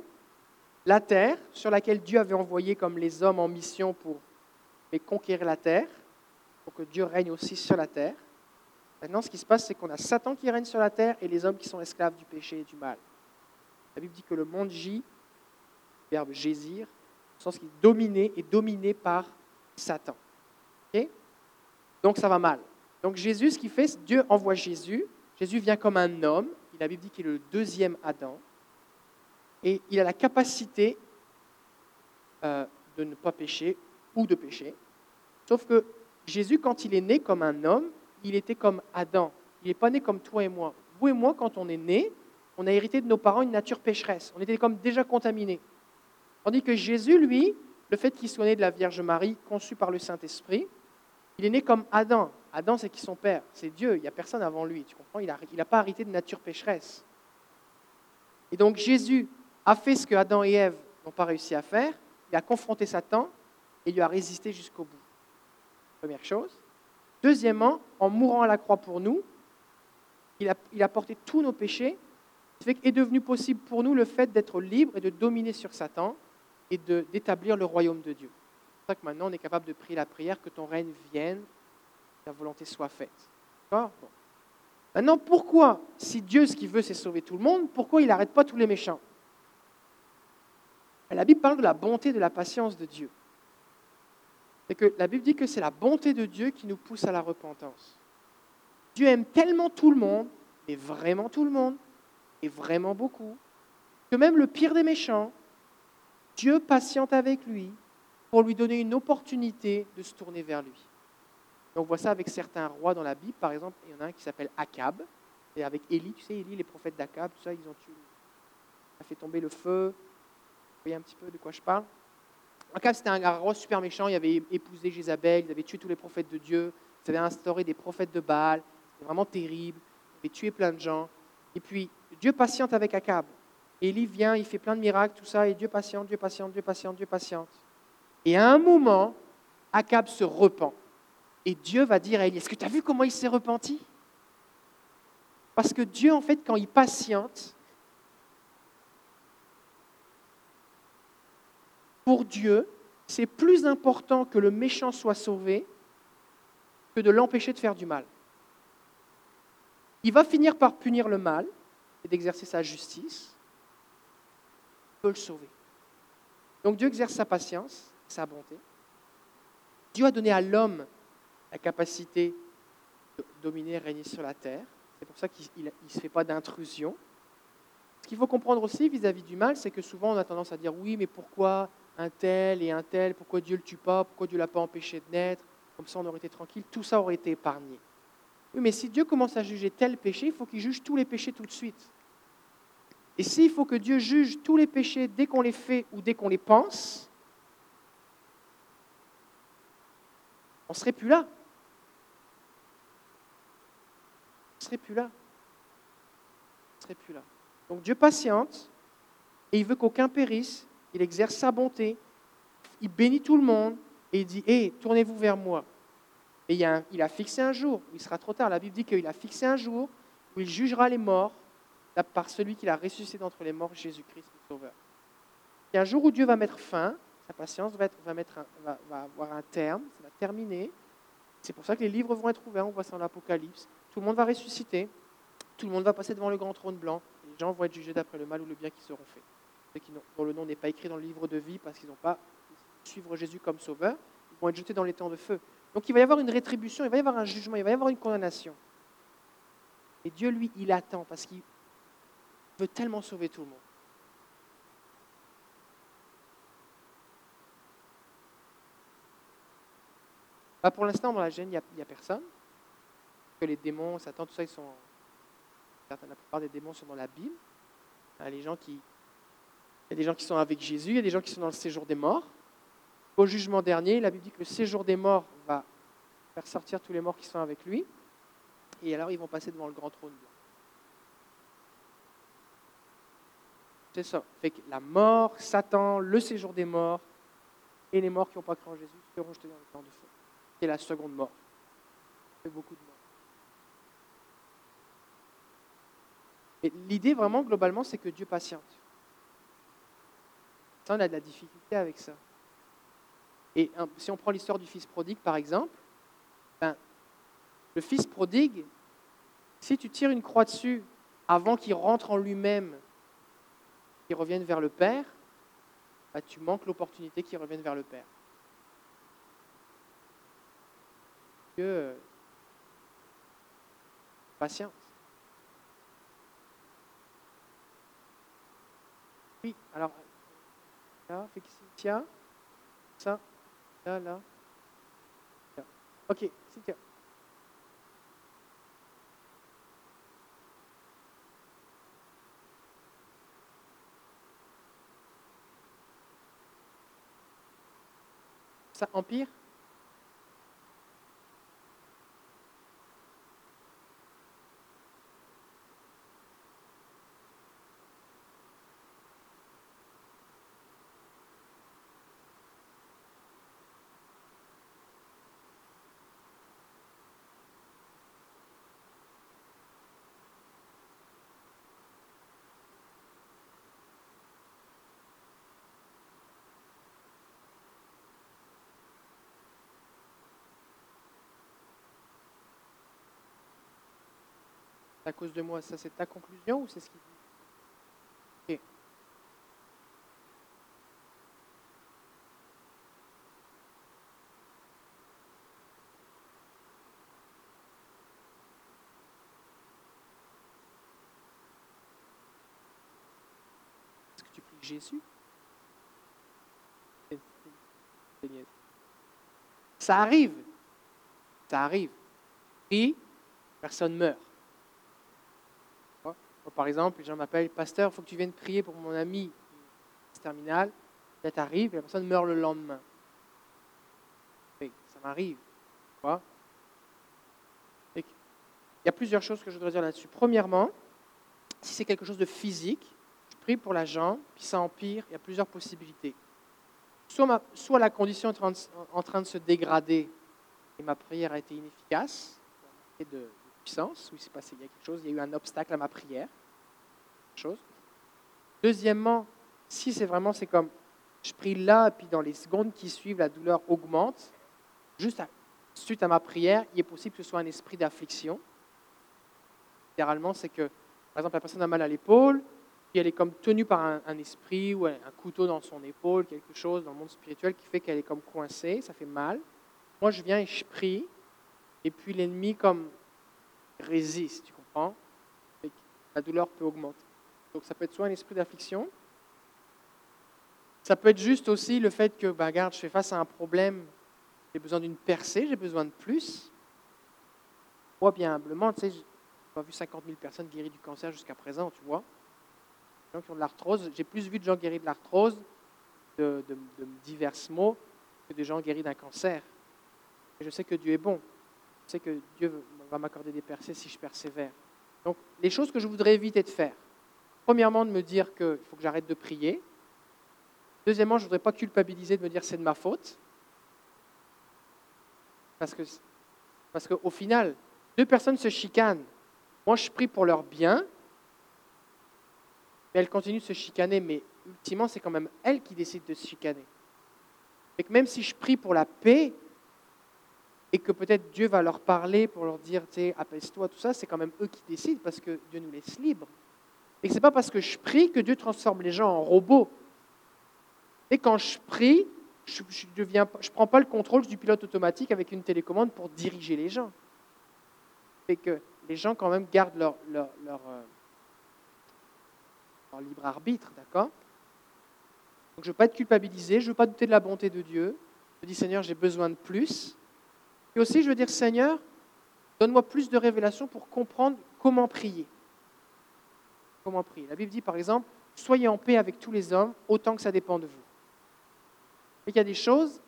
la terre sur laquelle Dieu avait envoyé comme les hommes en mission pour conquérir la terre, pour que Dieu règne aussi sur la terre. Maintenant, ce qui se passe, c'est qu'on a Satan qui règne sur la terre et les hommes qui sont esclaves du péché et du mal. La Bible dit que le monde gît, le verbe gésir, au sens qu'il est dominé et dominé par Satan. Donc ça va mal. Donc Jésus, ce qu'il fait, Dieu envoie Jésus. Jésus vient comme un homme. La Bible dit qu'il est le deuxième Adam et il a la capacité euh, de ne pas pécher ou de pécher. Sauf que Jésus, quand il est né comme un homme, il était comme Adam. Il n'est pas né comme toi et moi. Vous et moi, quand on est né, on a hérité de nos parents une nature pécheresse. On était comme déjà contaminés. Tandis que Jésus, lui, le fait qu'il soit né de la Vierge Marie, conçu par le Saint-Esprit, il est né comme Adam. Adam, c'est qui son père? C'est Dieu. Il n'y a personne avant lui. Tu comprends? Il n'a pas hérité de nature pécheresse. Et donc Jésus a fait ce que Adam et Ève n'ont pas réussi à faire. Il a confronté Satan et lui a résisté jusqu'au bout. Première chose. Deuxièmement, en mourant à la croix pour nous, il a, porté tous nos péchés. Ce qui est devenu possible pour nous le fait d'être libre et de dominer sur Satan et d'établir le royaume de Dieu. C'est pour ça que maintenant on est capable de prier la prière que ton règne vienne, ta volonté soit faite. Maintenant, pourquoi, si Dieu ce qu'il veut c'est sauver tout le monde, pourquoi il n'arrête pas tous les méchants? La Bible parle de la bonté, de la patience de Dieu. C'est que la Bible dit que c'est la bonté de Dieu qui nous pousse à la repentance. Dieu aime tellement tout le monde, et vraiment tout le monde, et vraiment beaucoup, que même le pire des méchants, Dieu patiente avec lui pour lui donner une opportunité de se tourner vers lui. on voit ça avec certains rois dans la Bible. Par exemple, il y en a un qui s'appelle Akab. Et avec Élie, tu sais, Élie, les prophètes d'Akab, tout ça, ils ont tué. a fait tomber le feu. Voyez un petit peu de quoi je parle Akab, c'était un roi super méchant. Il avait épousé Jézabel, il avait tué tous les prophètes de Dieu. Il avait instauré des prophètes de Baal. C'était vraiment terrible. Il avait tué plein de gens. Et puis, Dieu patiente avec Akab. Élie vient, il fait plein de miracles, tout ça, et Dieu patiente, Dieu patiente, Dieu patiente, Dieu patiente. Et à un moment, Akab se repent. Et Dieu va dire à Élie, est-ce que tu as vu comment il s'est repenti? Parce que Dieu, en fait, quand il patiente, pour Dieu, c'est plus important que le méchant soit sauvé que de l'empêcher de faire du mal. Il va finir par punir le mal et d'exercer sa justice, peut le sauver. Donc Dieu exerce sa patience, sa bonté. Dieu a donné à l'homme la capacité de dominer et régner sur la terre. C'est pour ça qu'il ne se fait pas d'intrusion. Ce qu'il faut comprendre aussi vis-à-vis du mal, c'est que souvent on a tendance à dire oui, mais pourquoi un tel et un tel, pourquoi Dieu ne le tue pas, pourquoi Dieu ne l'a pas empêché de naître, comme ça on aurait été tranquille, tout ça aurait été épargné. Oui, mais si Dieu commence à juger tel péché, il faut qu'il juge tous les péchés tout de suite. Et s'il faut que Dieu juge tous les péchés dès qu'on les fait ou dès qu'on les pense, on ne serait plus là. On ne serait plus là. On ne serait plus là. Donc Dieu patiente et il veut qu'aucun périsse. Il exerce sa bonté. Il bénit tout le monde et il dit Hé, tournez-vous vers moi. Et il, a fixé un jour où il sera trop tard. La Bible dit qu'il a fixé un jour où il jugera les morts par celui qu'il a ressuscité d'entre les morts, Jésus-Christ, le Sauveur. Il y a un jour où Dieu va mettre fin, sa patience va, mettre avoir un terme, ça va terminer. C'est pour ça que les livres vont être ouverts, on voit ça dans l'Apocalypse. Tout le monde va ressusciter, tout le monde va passer devant le grand trône blanc, les gens vont être jugés d'après le mal ou le bien qu'ils seront faits. Dont le nom n'est pas écrit dans le livre de vie parce qu'ils n'ont pas suivre Jésus comme sauveur, ils vont être jetés dans les temps de feu. Donc il va y avoir une rétribution, il va y avoir un jugement, il va y avoir une condamnation. Et Dieu, lui, il attend parce qu'il veut tellement sauver tout le monde. Bah, pour l'instant, dans la gêne, il n'y a, personne. Les démons, Satan, tout ça, ils sont. La plupart des démons sont dans la Bible. A, les gens qui, il y a des gens qui sont avec Jésus, il y a des gens qui sont dans le séjour des morts. Au jugement dernier, la Bible dit que le séjour des morts va faire sortir tous les morts qui sont avec lui. Et alors, ils vont passer devant le grand trône. C'est ça. Fait que la mort, Satan, le séjour des morts et les morts qui n'ont pas cru en Jésus seront jetés dans le temps de feu. C'est la seconde mort. Fait beaucoup de morts. L'idée vraiment globalement, c'est que Dieu patiente. A de la difficulté avec ça. Et si on prend l'histoire du fils prodigue, par exemple, ben, le fils prodigue, si tu tires une croix dessus avant qu'il rentre en lui-même reviennent vers le Père, bah, tu manques l'opportunité qu'ils reviennent vers le Père. Que euh, patience. Oui, alors Là, fait Cynthia. Ça. Là, là. là. Ok, Cynthia. Ça empire à cause de moi. Ça, c'est ta conclusion ou c'est ce qu'il dit? Est-ce que tu pries Jésus? Ça arrive. Ça arrive. Prie, personne meurt. Par exemple, les gens m'appellent, pasteur, il faut que tu viennes prier pour mon ami terminal. Là, tu la personne meurt le lendemain. ça m'arrive. Il y a plusieurs choses que je voudrais dire là-dessus. Premièrement, si c'est quelque chose de physique, je prie pour la jambe, puis ça empire, il y a plusieurs possibilités. Soit, la condition est en train, de, se dégrader et ma prière a été inefficace, et de, puissance, où il s'est passé il y a quelque chose, il y a eu un obstacle à ma prière. Chose. Deuxièmement, si c'est vraiment, c'est comme, je prie là, et puis dans les secondes qui suivent, la douleur augmente, juste suite à ma prière, il est possible que ce soit un esprit d'affliction. Généralement, c'est que, par exemple, la personne a mal à l'épaule, puis elle est comme tenue par un, un, esprit ou un couteau dans son épaule, quelque chose dans le monde spirituel qui fait qu'elle est comme coincée, ça fait mal. Moi, je viens et je prie, et puis l'ennemi comme résiste, tu comprends? La douleur peut augmenter. Donc ça peut être soit un esprit d'affliction, ça peut être juste aussi le fait que, bah, regarde, je fais face à un problème, j'ai besoin d'une percée, j'ai besoin de plus. Moi, bien humblement, tu sais, j'ai pas vu 50 000 personnes guéries du cancer jusqu'à présent, tu vois. Les gens qui ont de l'arthrose, j'ai plus vu de gens guéris de l'arthrose, de, de, divers mots, que de gens guéris d'un cancer. Et je sais que Dieu est bon. Je sais que Dieu va m'accorder des percées si je persévère. Donc, les choses que je voudrais éviter de faire. Premièrement, de me dire qu'il faut que j'arrête de prier. Deuxièmement, je ne voudrais pas culpabiliser de me dire c'est de ma faute. Parce que, parce qu'au final, deux personnes se chicanent. Moi, je prie pour leur bien, mais elles continuent de se chicaner. Mais ultimement, c'est quand même elles qui décident de se chicaner. Et que même si je prie pour la paix, et que peut-être Dieu va leur parler pour leur dire, tu sais, apaise-toi, tout ça, c'est quand même eux qui décident parce que Dieu nous laisse libres. Et ce n'est pas parce que je prie que Dieu transforme les gens en robots. Et quand je prie, je ne prends pas le contrôle du pilote automatique avec une télécommande pour diriger les gens. Et que les gens quand même gardent leur, euh, libre arbitre, d'accord? Donc je ne veux pas être culpabilisé, je ne veux pas douter de la bonté de Dieu. Je dis Seigneur, j'ai besoin de plus. Et aussi, je veux dire, Seigneur, donne-moi plus de révélations pour comprendre comment prier. Comment prier La Bible dit, par exemple, soyez en paix avec tous les hommes, autant que ça dépend de vous. Et il y a des choses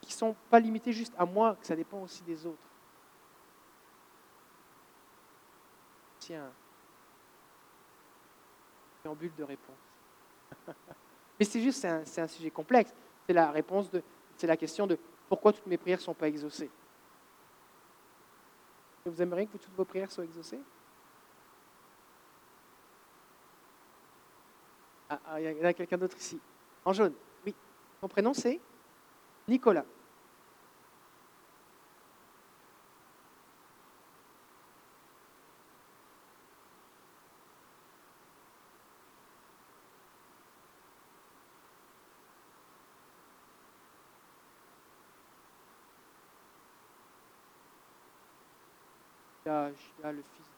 qui ne sont pas limitées juste à moi, que ça dépend aussi des autres. Tiens, en bulle de réponse. Mais c'est juste, c'est un, un, sujet complexe. C'est la réponse de, c'est la question de pourquoi toutes mes prières ne sont pas exaucées. Vous aimeriez que toutes vos prières soient exaucées? Ah, ah, il y a quelqu'un d'autre ici. En jaune, oui. Mon prénom, c'est Nicolas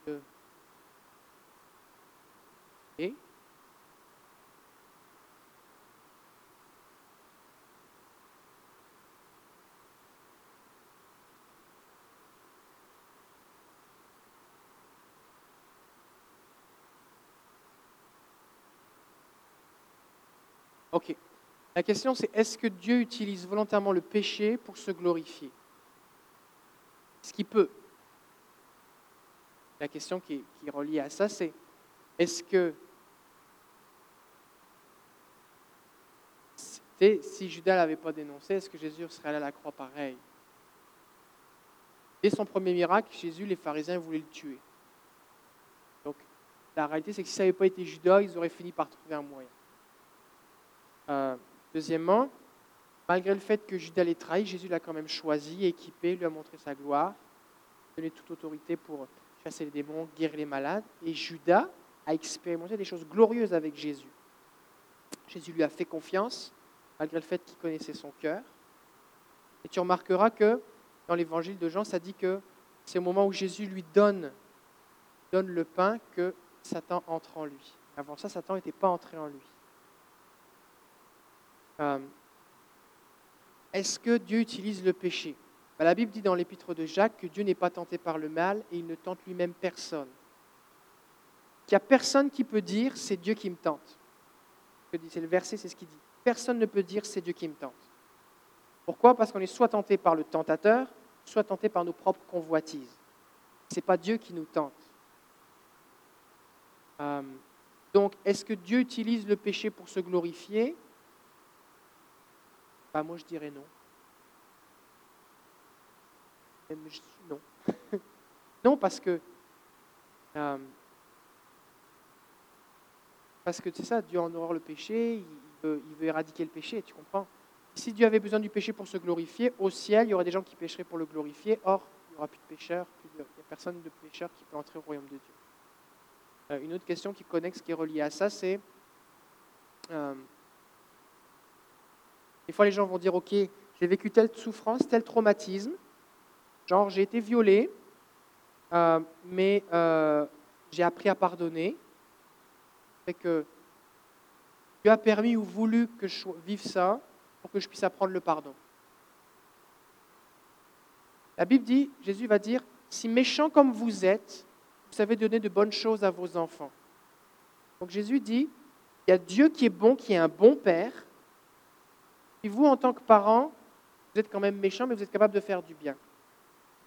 de et OK. La question c'est est-ce que Dieu utilise volontairement le péché pour se glorifier? Ce qu'il peut? La question qui est, reliée à ça, c'est est-ce que si Judas l'avait pas dénoncé, est-ce que Jésus serait allé à la croix pareil? Dès son premier miracle, Jésus, les pharisiens voulaient le tuer. Donc, la réalité, c'est que si ça n'avait pas été Judas, ils auraient fini par trouver un moyen. Euh, deuxièmement, malgré le fait que Judas l'ait trahi, Jésus l'a quand même choisi, équipé, lui a montré sa gloire, donné toute autorité pour chasser les démons, guérir les malades. Et Judas a expérimenté des choses glorieuses avec Jésus. Jésus lui a fait confiance, malgré le fait qu'il connaissait son cœur. Et tu remarqueras que dans l'évangile de Jean, ça dit que c'est au moment où Jésus lui donne, donne le pain que Satan entre en lui. Avant ça, Satan n'était pas entré en lui. Euh, est-ce que Dieu utilise le péché? Ben, La Bible dit dans l'épître de Jacques que Dieu n'est pas tenté par le mal et il ne tente lui-même personne. Qu'il n'y a personne qui peut dire c'est Dieu qui me tente. C'est le verset, c'est ce qu'il dit. Personne ne peut dire c'est Dieu qui me tente. Pourquoi? Parce qu'on est soit tenté par le tentateur, soit tenté par nos propres convoitises. Ce n'est pas Dieu qui nous tente. Euh, donc, est-ce que Dieu utilise le péché pour se glorifier? Bah, Moi, je dirais non. Non. parce que euh, parce que c'est ça, Dieu en horreur le péché, il veut, éradiquer le péché, tu comprends? Si Dieu avait besoin du péché pour se glorifier, au ciel, il y aurait des gens qui pécheraient pour le glorifier. Or, il n'y aura plus de pécheurs, il n'y a personne de pécheur qui peut entrer au royaume de Dieu. Euh, une autre question qui est connexe, qui est reliée à ça, c'est euh, des fois les gens vont dire, ok, j'ai vécu telle souffrance, tel traumatisme, genre j'ai été violé, euh, mais j'ai appris à pardonner, c'est que Dieu a permis ou voulu que je vive ça pour que je puisse apprendre le pardon. La Bible dit, Jésus va dire, si méchant comme vous êtes, vous savez donner de bonnes choses à vos enfants. Donc Jésus dit, il y a Dieu qui est bon, qui est un bon père. Et vous, en tant que parent, vous êtes quand même méchant, mais vous êtes capable de faire du bien.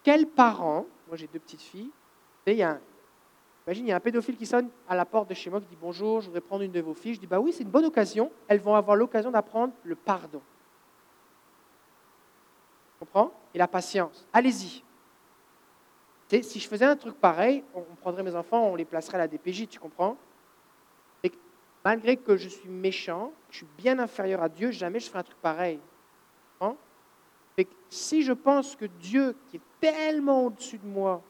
Quel parent, moi j'ai deux petites filles, il y a un, Imagine, il y a un pédophile qui sonne à la porte de chez moi qui dit Bonjour, je voudrais prendre une de vos filles. Je dis Bah oui, c'est une bonne occasion. Elles vont avoir l'occasion d'apprendre le pardon. Tu comprends? Et la patience. Allez-y. Si je faisais un truc pareil, on prendrait mes enfants, on les placerait à la DPJ, tu comprends? Et malgré que je suis méchant, je suis bien inférieur à Dieu, jamais je ferai un truc pareil. Et si je pense que Dieu, qui est tellement au-dessus de moi,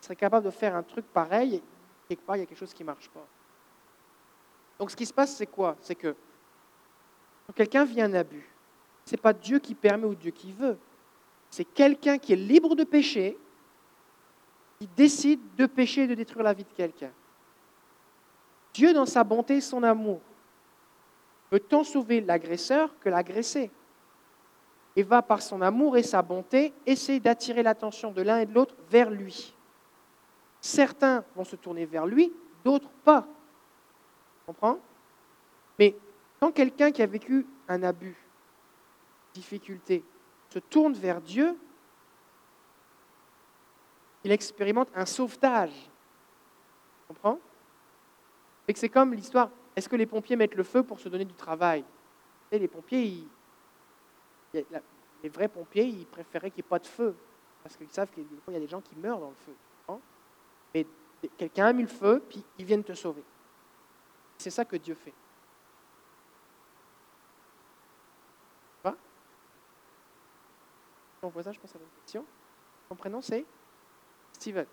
serait capable de faire un truc pareil, quelque part, il y a quelque chose qui ne marche pas. Donc ce qui se passe, c'est quoi? C'est que quand quelqu'un vit un abus, ce n'est pas Dieu qui permet ou Dieu qui veut. C'est quelqu'un qui est libre de pécher, qui décide de pécher et de détruire la vie de quelqu'un. Dieu, dans sa bonté et son amour, veut tant sauver l'agresseur que l'agressé? Et va, par son amour et sa bonté, essayer d'attirer l'attention de l'un et de l'autre vers lui. Certains vont se tourner vers lui, d'autres pas. Comprends? Mais quand quelqu'un qui a vécu un abus, difficulté, se tourne vers Dieu, il expérimente un sauvetage. Comprends? C'est comme l'histoire, est-ce que les pompiers mettent le feu pour se donner du travail? Les pompiers, les vrais pompiers, ils préféraient qu'il n'y ait pas de feu, parce qu'ils savent qu'il y a des gens qui meurent dans le feu. Mais quelqu'un a mis le feu, puis ils viennent te sauver. C'est ça que Dieu fait. Va Ton voisin, je pense à une question. Prénom, c'est Steven.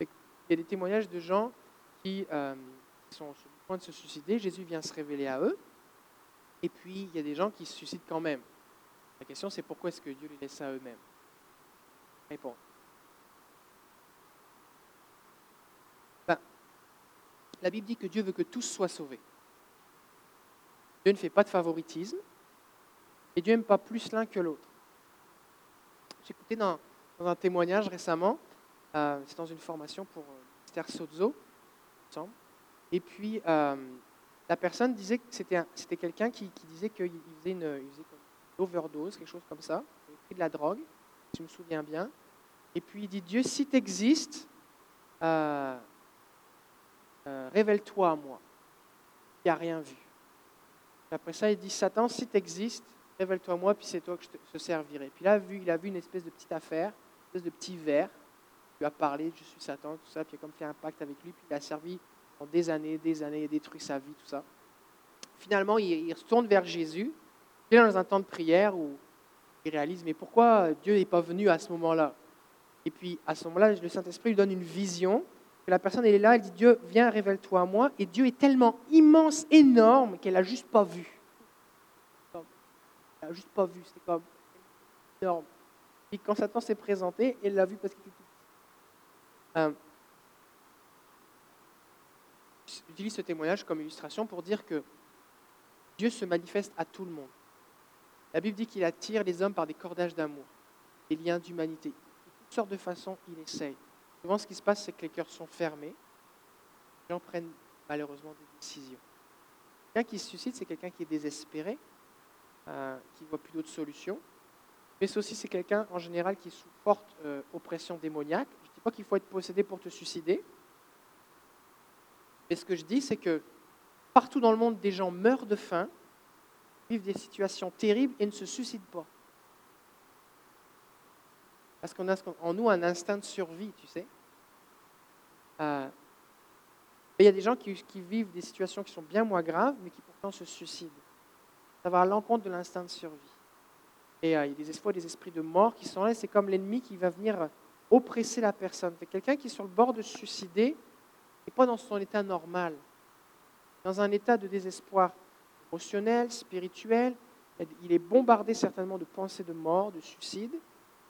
Il a des témoignages de gens qui, euh, sont sur le point de se suicider. Jésus vient se révéler à eux. Et puis, il y a des gens qui se suicident quand même. La question, c'est pourquoi est-ce que Dieu les laisse à eux-mêmes? Réponse. Ben, la Bible dit que Dieu veut que tous soient sauvés. Dieu ne fait pas de favoritisme et Dieu n'aime pas plus l'un que l'autre. J'ai écouté dans, un témoignage récemment, euh, c'est dans une formation pour euh, Esther Sozo, ensemble, et puis euh, la personne disait que c'était, c'était quelqu'un qui, disait qu'il faisait une, overdose, quelque chose comme ça, il pris de la drogue, si je me souviens bien, et puis il dit Dieu, si tu existes, révèle-toi à moi. Il n'y a rien vu. après ça, il dit Satan, si tu existes, révèle-toi moi, puis c'est toi que je te servirai. Puis là, il a vu une espèce de petite affaire, une espèce de petit verre, lui a parlé, je suis Satan, tout ça, puis il a comme fait un pacte avec lui, puis il a servi pendant des années, des années, détruit sa vie, tout ça. Finalement, il, il retourne vers Jésus, il est dans un temps de prière où il réalise, mais pourquoi Dieu n'est pas venu à ce moment-là? Et puis, à ce moment-là, le Saint-Esprit lui donne une vision, que la personne, elle est là, elle dit, Dieu, viens, révèle-toi à moi, et Dieu est tellement immense, énorme, qu'elle n'a juste pas vu n'a juste pas vu. C'est comme énorme. Et quand Satan s'est présenté, elle l'a vu parce qu'il était euh, J'utilise ce témoignage comme illustration pour dire que Dieu se manifeste à tout le monde. La Bible dit qu'il attire les hommes par des cordages d'amour, des liens d'humanité. De toutes sortes de façons, il essaye. Souvent, ce qui se passe, c'est que les cœurs sont fermés. Les gens prennent malheureusement des décisions. Quelqu'un qui se suicide, c'est quelqu'un qui est désespéré, euh, qui ne voit plus d'autres solutions. Mais aussi, c'est quelqu'un en général qui est euh, oppression démoniaque. Qu'il faut être possédé pour te suicider. Mais ce que je dis, c'est que partout dans le monde, des gens meurent de faim, vivent des situations terribles et ne se suicident pas. Parce qu'on a en nous un instinct de survie, tu sais. Euh, il y a des gens qui, vivent des situations qui sont bien moins graves, mais qui pourtant se suicident. Ça va à l'encontre de l'instinct de survie. Et euh, il y a des espoirs, des esprits de mort qui sont là. C'est comme l'ennemi qui va venir oppresser la personne. Quelqu'un qui est sur le bord de se suicider n'est pas dans son état normal. Dans un état de désespoir émotionnel, spirituel. Il est bombardé certainement de pensées de mort, de suicide,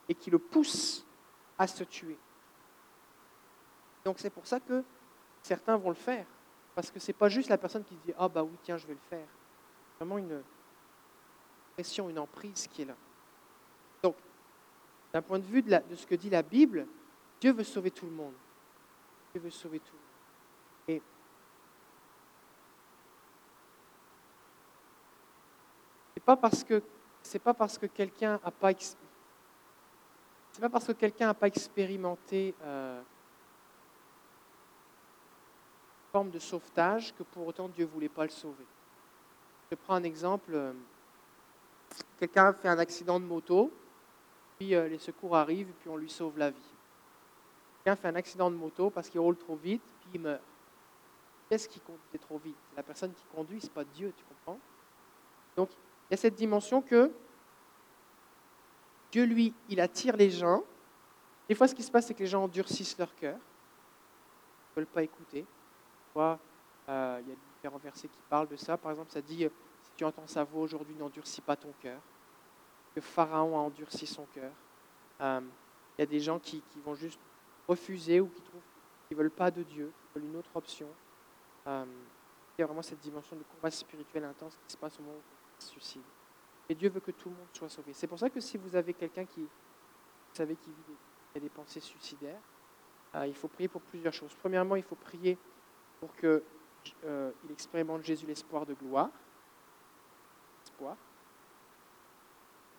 et qui le pousse à se tuer. Donc c'est pour ça que certains vont le faire. Parce que ce n'est pas juste la personne qui dit Ah, bah oui, tiens, je vais le faire. Vraiment une, pression, une emprise qui est là. D'un point de vue de, ce que dit la Bible, Dieu veut sauver tout le monde. Dieu veut sauver tout le monde. Et c'est pas parce que c'est pas parce que quelqu'un n'a pas c'est pas parce que quelqu'un n'a pas expérimenté euh, une forme de sauvetage que pour autant Dieu ne voulait pas le sauver. Je prends un exemple. Euh, quelqu'un fait un accident de moto, puis euh, les secours arrivent, puis on lui sauve la vie. Quelqu'un fait un accident de moto parce qu'il roule trop vite, puis il meurt. Qu'est-ce qui conduit trop vite? C'est la personne qui conduit, ce n'est pas Dieu, tu comprends? Donc, il y a cette dimension que Dieu, lui, il attire les gens. Des fois, ce qui se passe, c'est que les gens endurcissent leur cœur. Ils ne veulent pas écouter. Euh, il y a différents versets qui parlent de ça. Par exemple, ça dit tu entends sa voix aujourd'hui, n'endurcis pas ton cœur. Que Pharaon a endurci son cœur. Euh, il y a des gens qui, vont juste refuser ou qui ne veulent pas de Dieu, qui veulent une autre option. Euh, il y a vraiment cette dimension de combat spirituel intense qui se passe au moment où on se suicide. Et Dieu veut que tout le monde soit sauvé. C'est pour ça que si vous avez quelqu'un qui, vous savez, qui vit des, des pensées suicidaires, euh, il faut prier pour plusieurs choses. Premièrement, il faut prier pour qu'il expérimente Jésus l'espoir de gloire.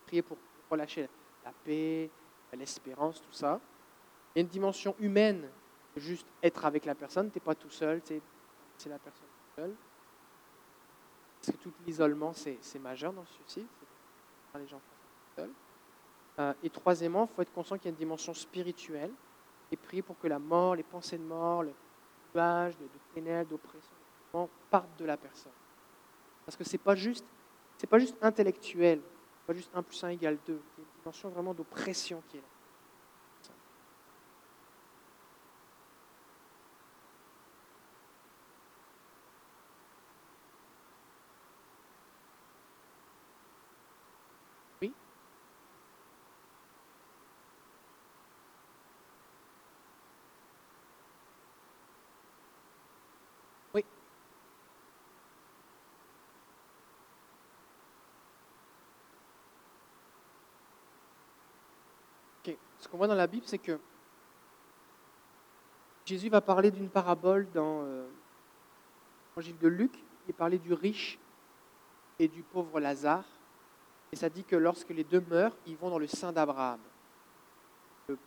Prier pour relâcher la paix, l'espérance, tout ça. Il y a une dimension humaine, juste être avec la personne. Tu n'es pas tout seul, c'est la personne tout seul. Parce que tout l'isolement, c'est majeur dans le suicide. Les gens tout seuls. Euh, et troisièmement, il faut être conscient qu'il y a une dimension spirituelle et prier pour que la mort, les pensées de mort, le nuage de, ténèbres, d'oppression, partent de la personne. Parce que ce n'est pas pas juste intellectuel, pas juste 1 plus 1 égale 2. Il y a une dimension vraiment d'oppression qui est là. Oui ce qu'on voit dans la Bible, c'est que Jésus va parler d'une parabole dans euh, l'évangile de Luc. Il parlait du riche et du pauvre Lazare. Et ça dit que lorsque les deux meurent, ils vont dans le sein d'Abraham. Le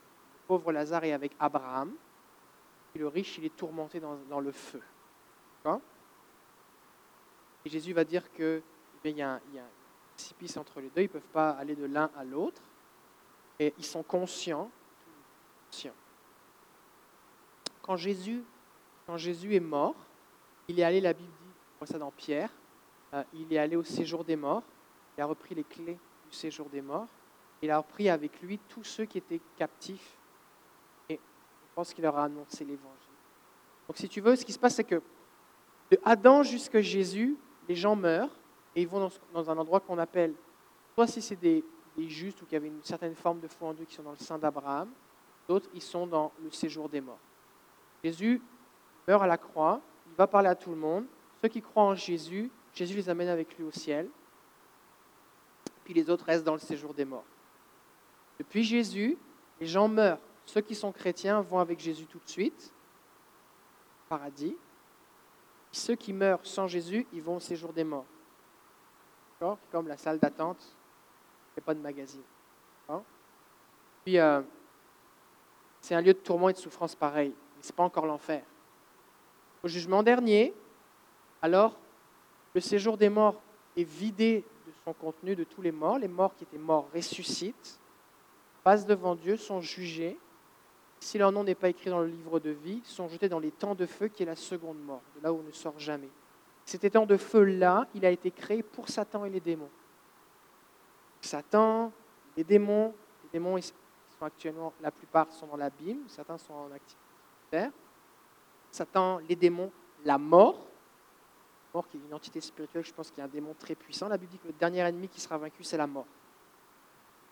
pauvre Lazare est avec Abraham. Et le riche, il est tourmenté dans, le feu. Et Jésus va dire qu'il eh y a un précipice entre les deux. Ils ne peuvent pas aller de l'un à l'autre. Et ils sont conscients. conscients quand Jésus, est mort, il est allé, la Bible dit, on voit ça dans Pierre, euh, il est allé au séjour des morts, il a repris les clés du séjour des morts, il a repris avec lui tous ceux qui étaient captifs, et je pense qu'il leur a annoncé l'évangile. Donc si tu veux, ce qui se passe, c'est que de Adam jusqu'à Jésus, les gens meurent, et ils vont dans, un endroit qu'on appelle, soit si c'est des, des justes ou qui avaient une certaine forme de foi en Dieu qui sont dans le sein d'Abraham, d'autres, ils sont dans le séjour des morts. Jésus meurt à la croix, il va parler à tout le monde. Ceux qui croient en Jésus, Jésus les amène avec lui au ciel. Puis les autres restent dans le séjour des morts. Depuis Jésus, les gens meurent. Ceux qui sont chrétiens vont avec Jésus tout de suite, paradis. Ceux qui meurent sans Jésus, ils vont au séjour des morts. Comme la salle d'attente, pas de magazine. Puis, euh, c'est un lieu de tourment et de souffrance pareil mais ce n'est pas encore l'enfer. Au jugement dernier, alors, le séjour des morts est vidé de son contenu de tous les morts. Les morts qui étaient morts ressuscitent, passent devant Dieu, sont jugés. Si leur nom n'est pas écrit dans le livre de vie, sont jetés dans les temps de feu qui est la seconde mort, de là où on ne sort jamais. Cet temps de feu-là, il a été créé pour Satan et les démons. Satan, les démons, les démons sont actuellement, la plupart sont dans l'abîme, certains sont en activité Satan, les démons, la mort. La mort qui est une entité spirituelle, je pense qu'il y a un démon très puissant. La Bible dit que le dernier ennemi qui sera vaincu, c'est la mort.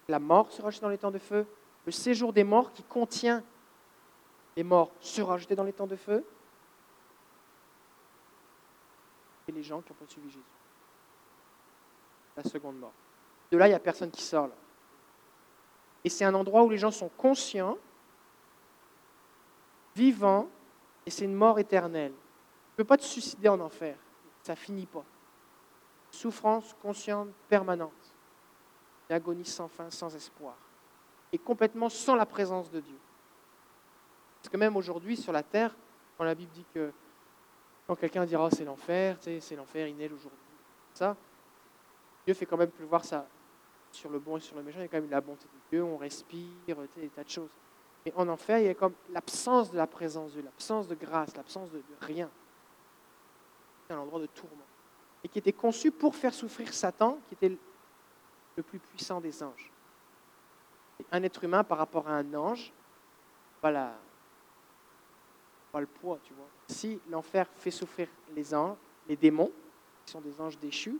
La mort sera jetée dans les temps de feu. Le séjour des morts qui contient les morts sera jeté dans les temps de feu. Et les gens qui ont pas suivi Jésus. La seconde mort. De là, il n'y a personne qui sort. Et c'est un endroit où les gens sont conscients vivant, et c'est une mort éternelle. Tu ne peux pas te suicider en enfer. Ça finit pas. Souffrance consciente permanente. Agonie sans fin, sans espoir. Et complètement sans la présence de Dieu. Parce que même aujourd'hui, sur la terre, quand la Bible dit que quand quelqu'un dira oh, c'est l'enfer, c'est l'enfer, il aujourd'hui, ça, Dieu fait quand même pleuvoir ça sur le bon et sur le méchant. Il y a quand même la bonté de Dieu, on respire, des tas de choses. Et en enfer, il y a comme l'absence de la présence de Dieu, l'absence de grâce, l'absence de, rien. C'est un endroit de tourment. Et qui était conçu pour faire souffrir Satan, qui était le plus puissant des anges. un être humain par rapport à un ange, voilà, pas le poids, tu vois. Si l'enfer fait souffrir les anges, les démons, qui sont des anges déchus,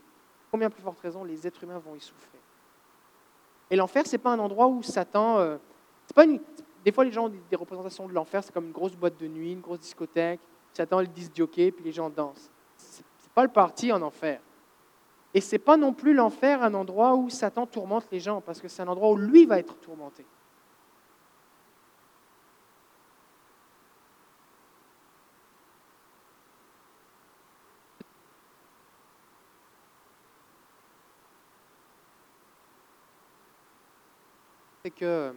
combien plus forte raison les êtres humains vont y souffrir? Et l'enfer, ce n'est pas un endroit où Satan. Euh, c'est des fois, les gens ont des représentations de l'enfer, c'est comme une grosse boîte de nuit, une grosse discothèque, Satan le disque jockey, puis les gens dansent. Ce n'est pas le parti en enfer. Et ce n'est pas non plus l'enfer un endroit où Satan tourmente les gens, parce que c'est un endroit où lui va être tourmenté. Que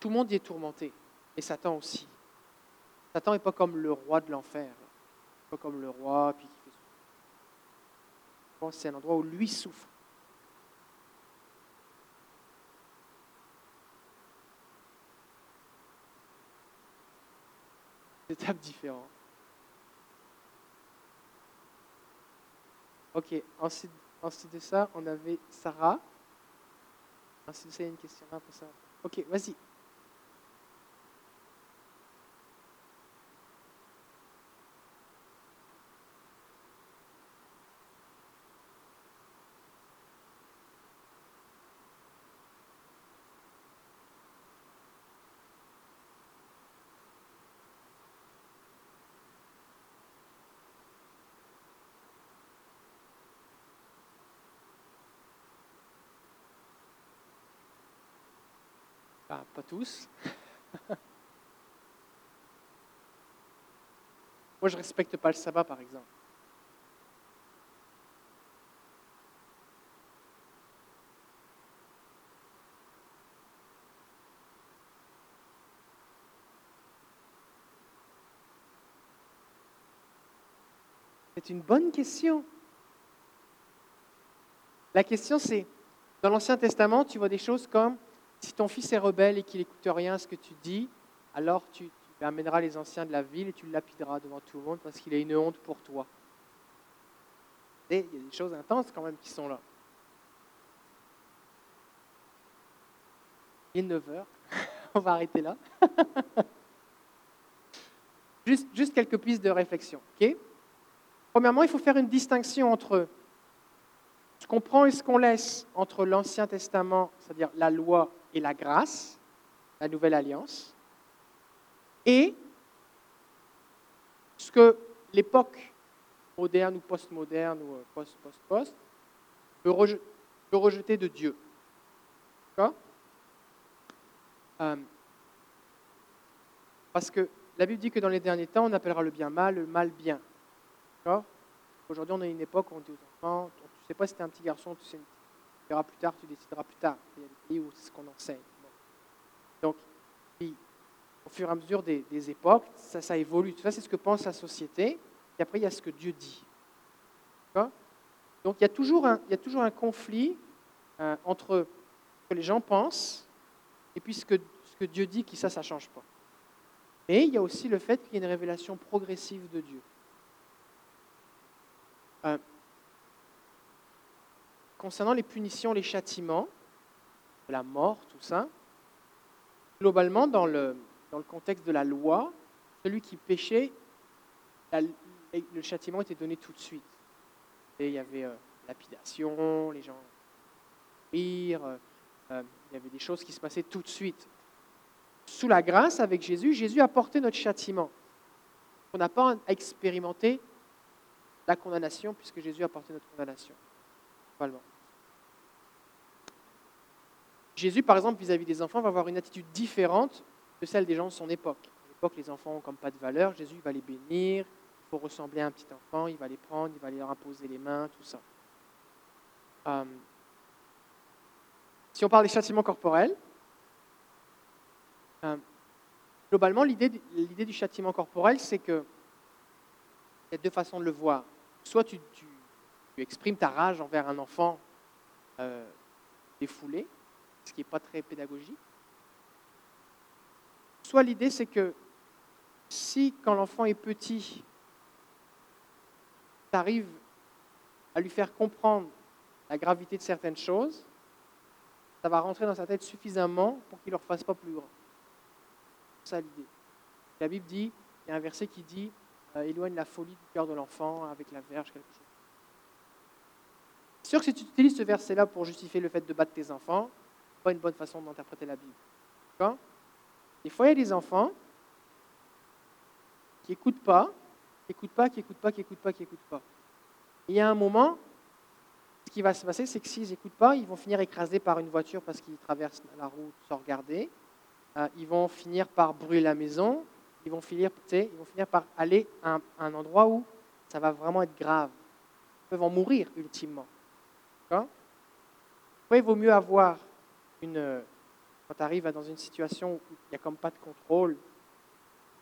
tout le monde y est tourmenté, et Satan aussi. Satan n'est pas comme le roi de l'enfer, pas comme le roi puis fait C'est un endroit où lui souffre. étapes différentes. Ok, ensuite, ensuite de ça, on avait Sarah. Ensuite de ça, il y a une question. Ok, vas-y. Pas tous. Moi, je respecte pas le sabbat, par exemple. C'est une bonne question. La question, c'est, dans l'Ancien Testament, tu vois des choses comme, si ton fils est rebelle et qu'il n'écoute rien à ce que tu dis, alors tu, amèneras les anciens de la ville et tu le lapideras devant tout le monde parce qu'il est une honte pour toi. Et il y a des choses intenses quand même qui sont là. Il est 9 heures. On va arrêter là. juste, quelques pistes de réflexion. Premièrement, il faut faire une distinction entre ce qu'on prend et ce qu'on laisse entre l'Ancien Testament, c'est-à-dire la loi et la grâce, la nouvelle alliance, et ce que l'époque moderne ou postmoderne ou euh, post-post-post peut, rejeter de Dieu. D'accord? Euh, Parce que la Bible dit que dans les derniers temps, on appellera le bien mal, le mal bien. Aujourd'hui, on a une époque où on dit aux enfants, tu sais pas si tu es un petit garçon, tu sais, tu verras plus tard, tu décideras plus tard. Il y a des pays où c'est ce qu'on enseigne. Donc, au fur et à mesure des, époques, ça, évolue. Ça, c'est ce que pense la société. Et après, il y a ce que Dieu dit. Donc, il y, a toujours un, conflit euh, entre ce que les gens pensent et puis ce que, ce que Dieu dit, qui ça, ça ne change pas. Mais il y a aussi le fait qu'il y a une révélation progressive de Dieu. Euh, concernant les punitions, les châtiments, la mort, tout ça, globalement, dans le, dans le contexte de la loi, celui qui péchait, le châtiment était donné tout de suite. Et il y avait euh, lapidation, les gens rire, euh, euh, il y avait des choses qui se passaient tout de suite. Sous la grâce, avec Jésus, Jésus a porté notre châtiment. On n'a pas à expérimenter la condamnation, puisque Jésus a porté notre condamnation. Jésus, par exemple, vis-à-vis des enfants, va avoir une attitude différente de celle des gens de son époque. À l'époque, les enfants ont comme pas de valeur. Jésus va les bénir. Il faut ressembler à un petit enfant. Il va les prendre, il va leur imposer les mains, tout ça. Euh, si on parle des châtiments corporels, euh, globalement, l'idée du châtiment corporel, c'est que il y a deux façons de le voir soit tu, exprimes ta rage envers un enfant euh, défoulé, ce qui n'est pas très pédagogique. Soit l'idée, c'est que si, quand l'enfant est petit, tu arrives à lui faire comprendre la gravité de certaines choses, ça va rentrer dans sa tête suffisamment pour qu'il ne leur fasse pas plus grand. C'est ça l'idée. La Bible dit, il y a un verset qui dit euh, éloigne la folie du cœur de l'enfant avec la verge, quelque chose. C'est sûr que si tu utilises ce verset-là pour justifier le fait de battre tes enfants, ce pas une bonne façon d'interpréter la Bible. D'accord? Des fois, il y a des enfants qui n'écoutent pas, qui n'écoutent pas, qui n'écoutent pas, qui n'écoutent pas, qui n'écoutent pas. il y a un moment, ce qui va se passer, c'est que s'ils n'écoutent pas, ils vont finir écrasés par une voiture parce qu'ils traversent la route sans regarder. Euh, ils vont finir par brûler la maison ils vont finir, ils vont finir par aller à un, endroit où ça va vraiment être grave. Ils peuvent en mourir ultimement. Il vaut mieux avoir une. Quand tu arrives dans une situation où il n'y a comme pas de contrôle,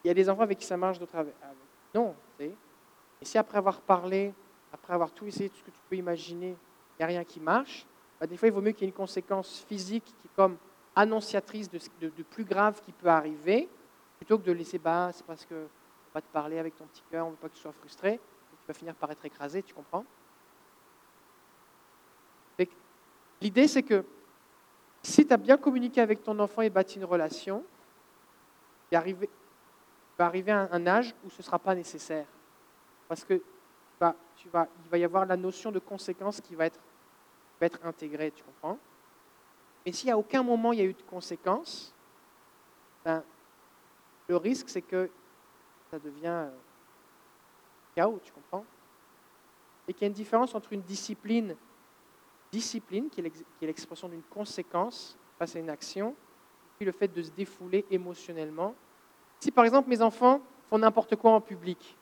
il y a des enfants avec qui ça marche d'autres avec. Non, tu sais. Et si après avoir parlé, après avoir tout essayé, tout ce que tu peux imaginer, il n'y a rien qui marche, bah, des fois il vaut mieux qu'il y ait une conséquence physique qui est comme annonciatrice de, de, plus grave qui peut arriver, Plutôt que de laisser, bah, c'est parce que on va te parler avec ton petit cœur, on ne veut pas que tu sois frustré, tu vas finir par être écrasé, tu comprends? L'idée, c'est que si tu as bien communiqué avec ton enfant et bâti une relation, il va arriver à un âge où ce ne sera pas nécessaire. Parce que il va y avoir la notion de conséquence qui va être, intégrée, tu comprends? S'il n'y a aucun moment il y a eu de conséquence, ben, le risque, c'est que ça devient euh, chaos, tu comprends? Et qu'il y a une différence entre une discipline, discipline, qui est l'expression d'une conséquence face à une action, le fait de se défouler émotionnellement. Si par exemple mes enfants font n'importe quoi en public,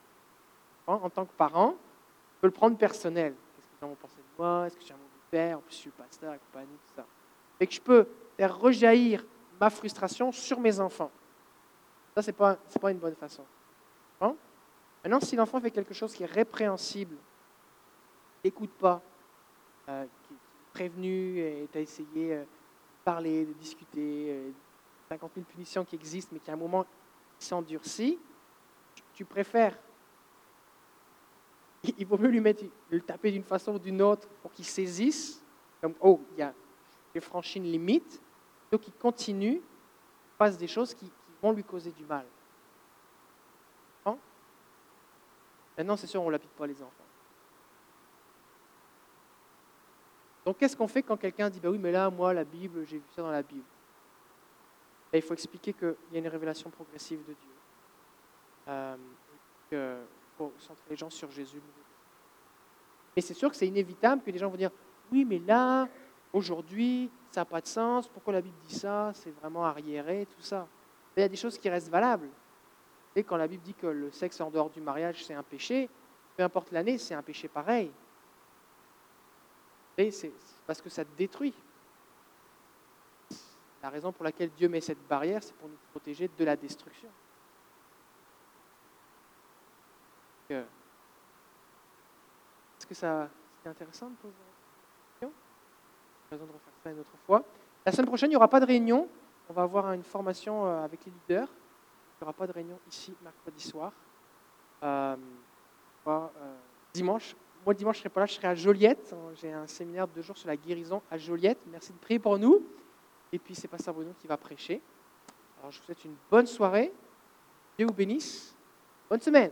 hein, en tant que parent, je peux le prendre personnel. Qu'est-ce que les gens vont penser de moi Est-ce que j'ai un mauvais père En plus, je suis pasteur et compagnie, tout ça. Et que je peux faire rejaillir ma frustration sur mes enfants. Ça, ce n'est pas, pas une bonne façon. Hein? Maintenant, si l'enfant fait quelque chose qui est répréhensible, n'écoute pas, euh, prévenu et tu as essayé euh, de parler, de discuter, euh, 50 000 punitions qui existent, mais qui à un moment s'endurcit, tu préfères. Il vaut mieux lui mettre, le taper d'une façon ou d'une autre pour qu'il saisisse, comme oh, j'ai franchi une limite, donc qu'il continue, fasse des choses qui, vont lui causer du mal. Hein? Maintenant, c'est sûr, on ne l'applique pas les enfants. Donc, qu'est-ce qu'on fait quand quelqu'un dit, bah oui, mais là, moi, la Bible, j'ai vu ça dans la Bible il faut expliquer qu'il y a une révélation progressive de Dieu. Euh, faut centrer les gens sur Jésus. Mais c'est sûr que c'est inévitable que les gens vont dire Oui, mais là, aujourd'hui, ça n'a pas de sens. Pourquoi la Bible dit ça C'est vraiment arriéré, tout ça. Mais il y a des choses qui restent valables. Et quand la Bible dit que le sexe en dehors du mariage, c'est un péché, peu importe l'année, c'est un péché pareil. C'est parce que ça détruit. La raison pour laquelle Dieu met cette barrière, c'est pour nous protéger de la destruction. Est-ce que ça, c'est intéressant de poser une question? Raison de refaire ça une autre fois. La semaine prochaine, il n'y aura pas de réunion. On va avoir une formation euh, avec les leaders. Il n'y aura pas de réunion ici mercredi soir. Euh, euh, dimanche, moi dimanche je ne serai pas là, je serai à Joliette. J'ai un séminaire de deux jours sur la guérison à Joliette. Merci de prier pour nous. Et puis c'est Pasteur Bruno qui va prêcher. Alors je vous souhaite une bonne soirée. Dieu vous bénisse. Bonne semaine.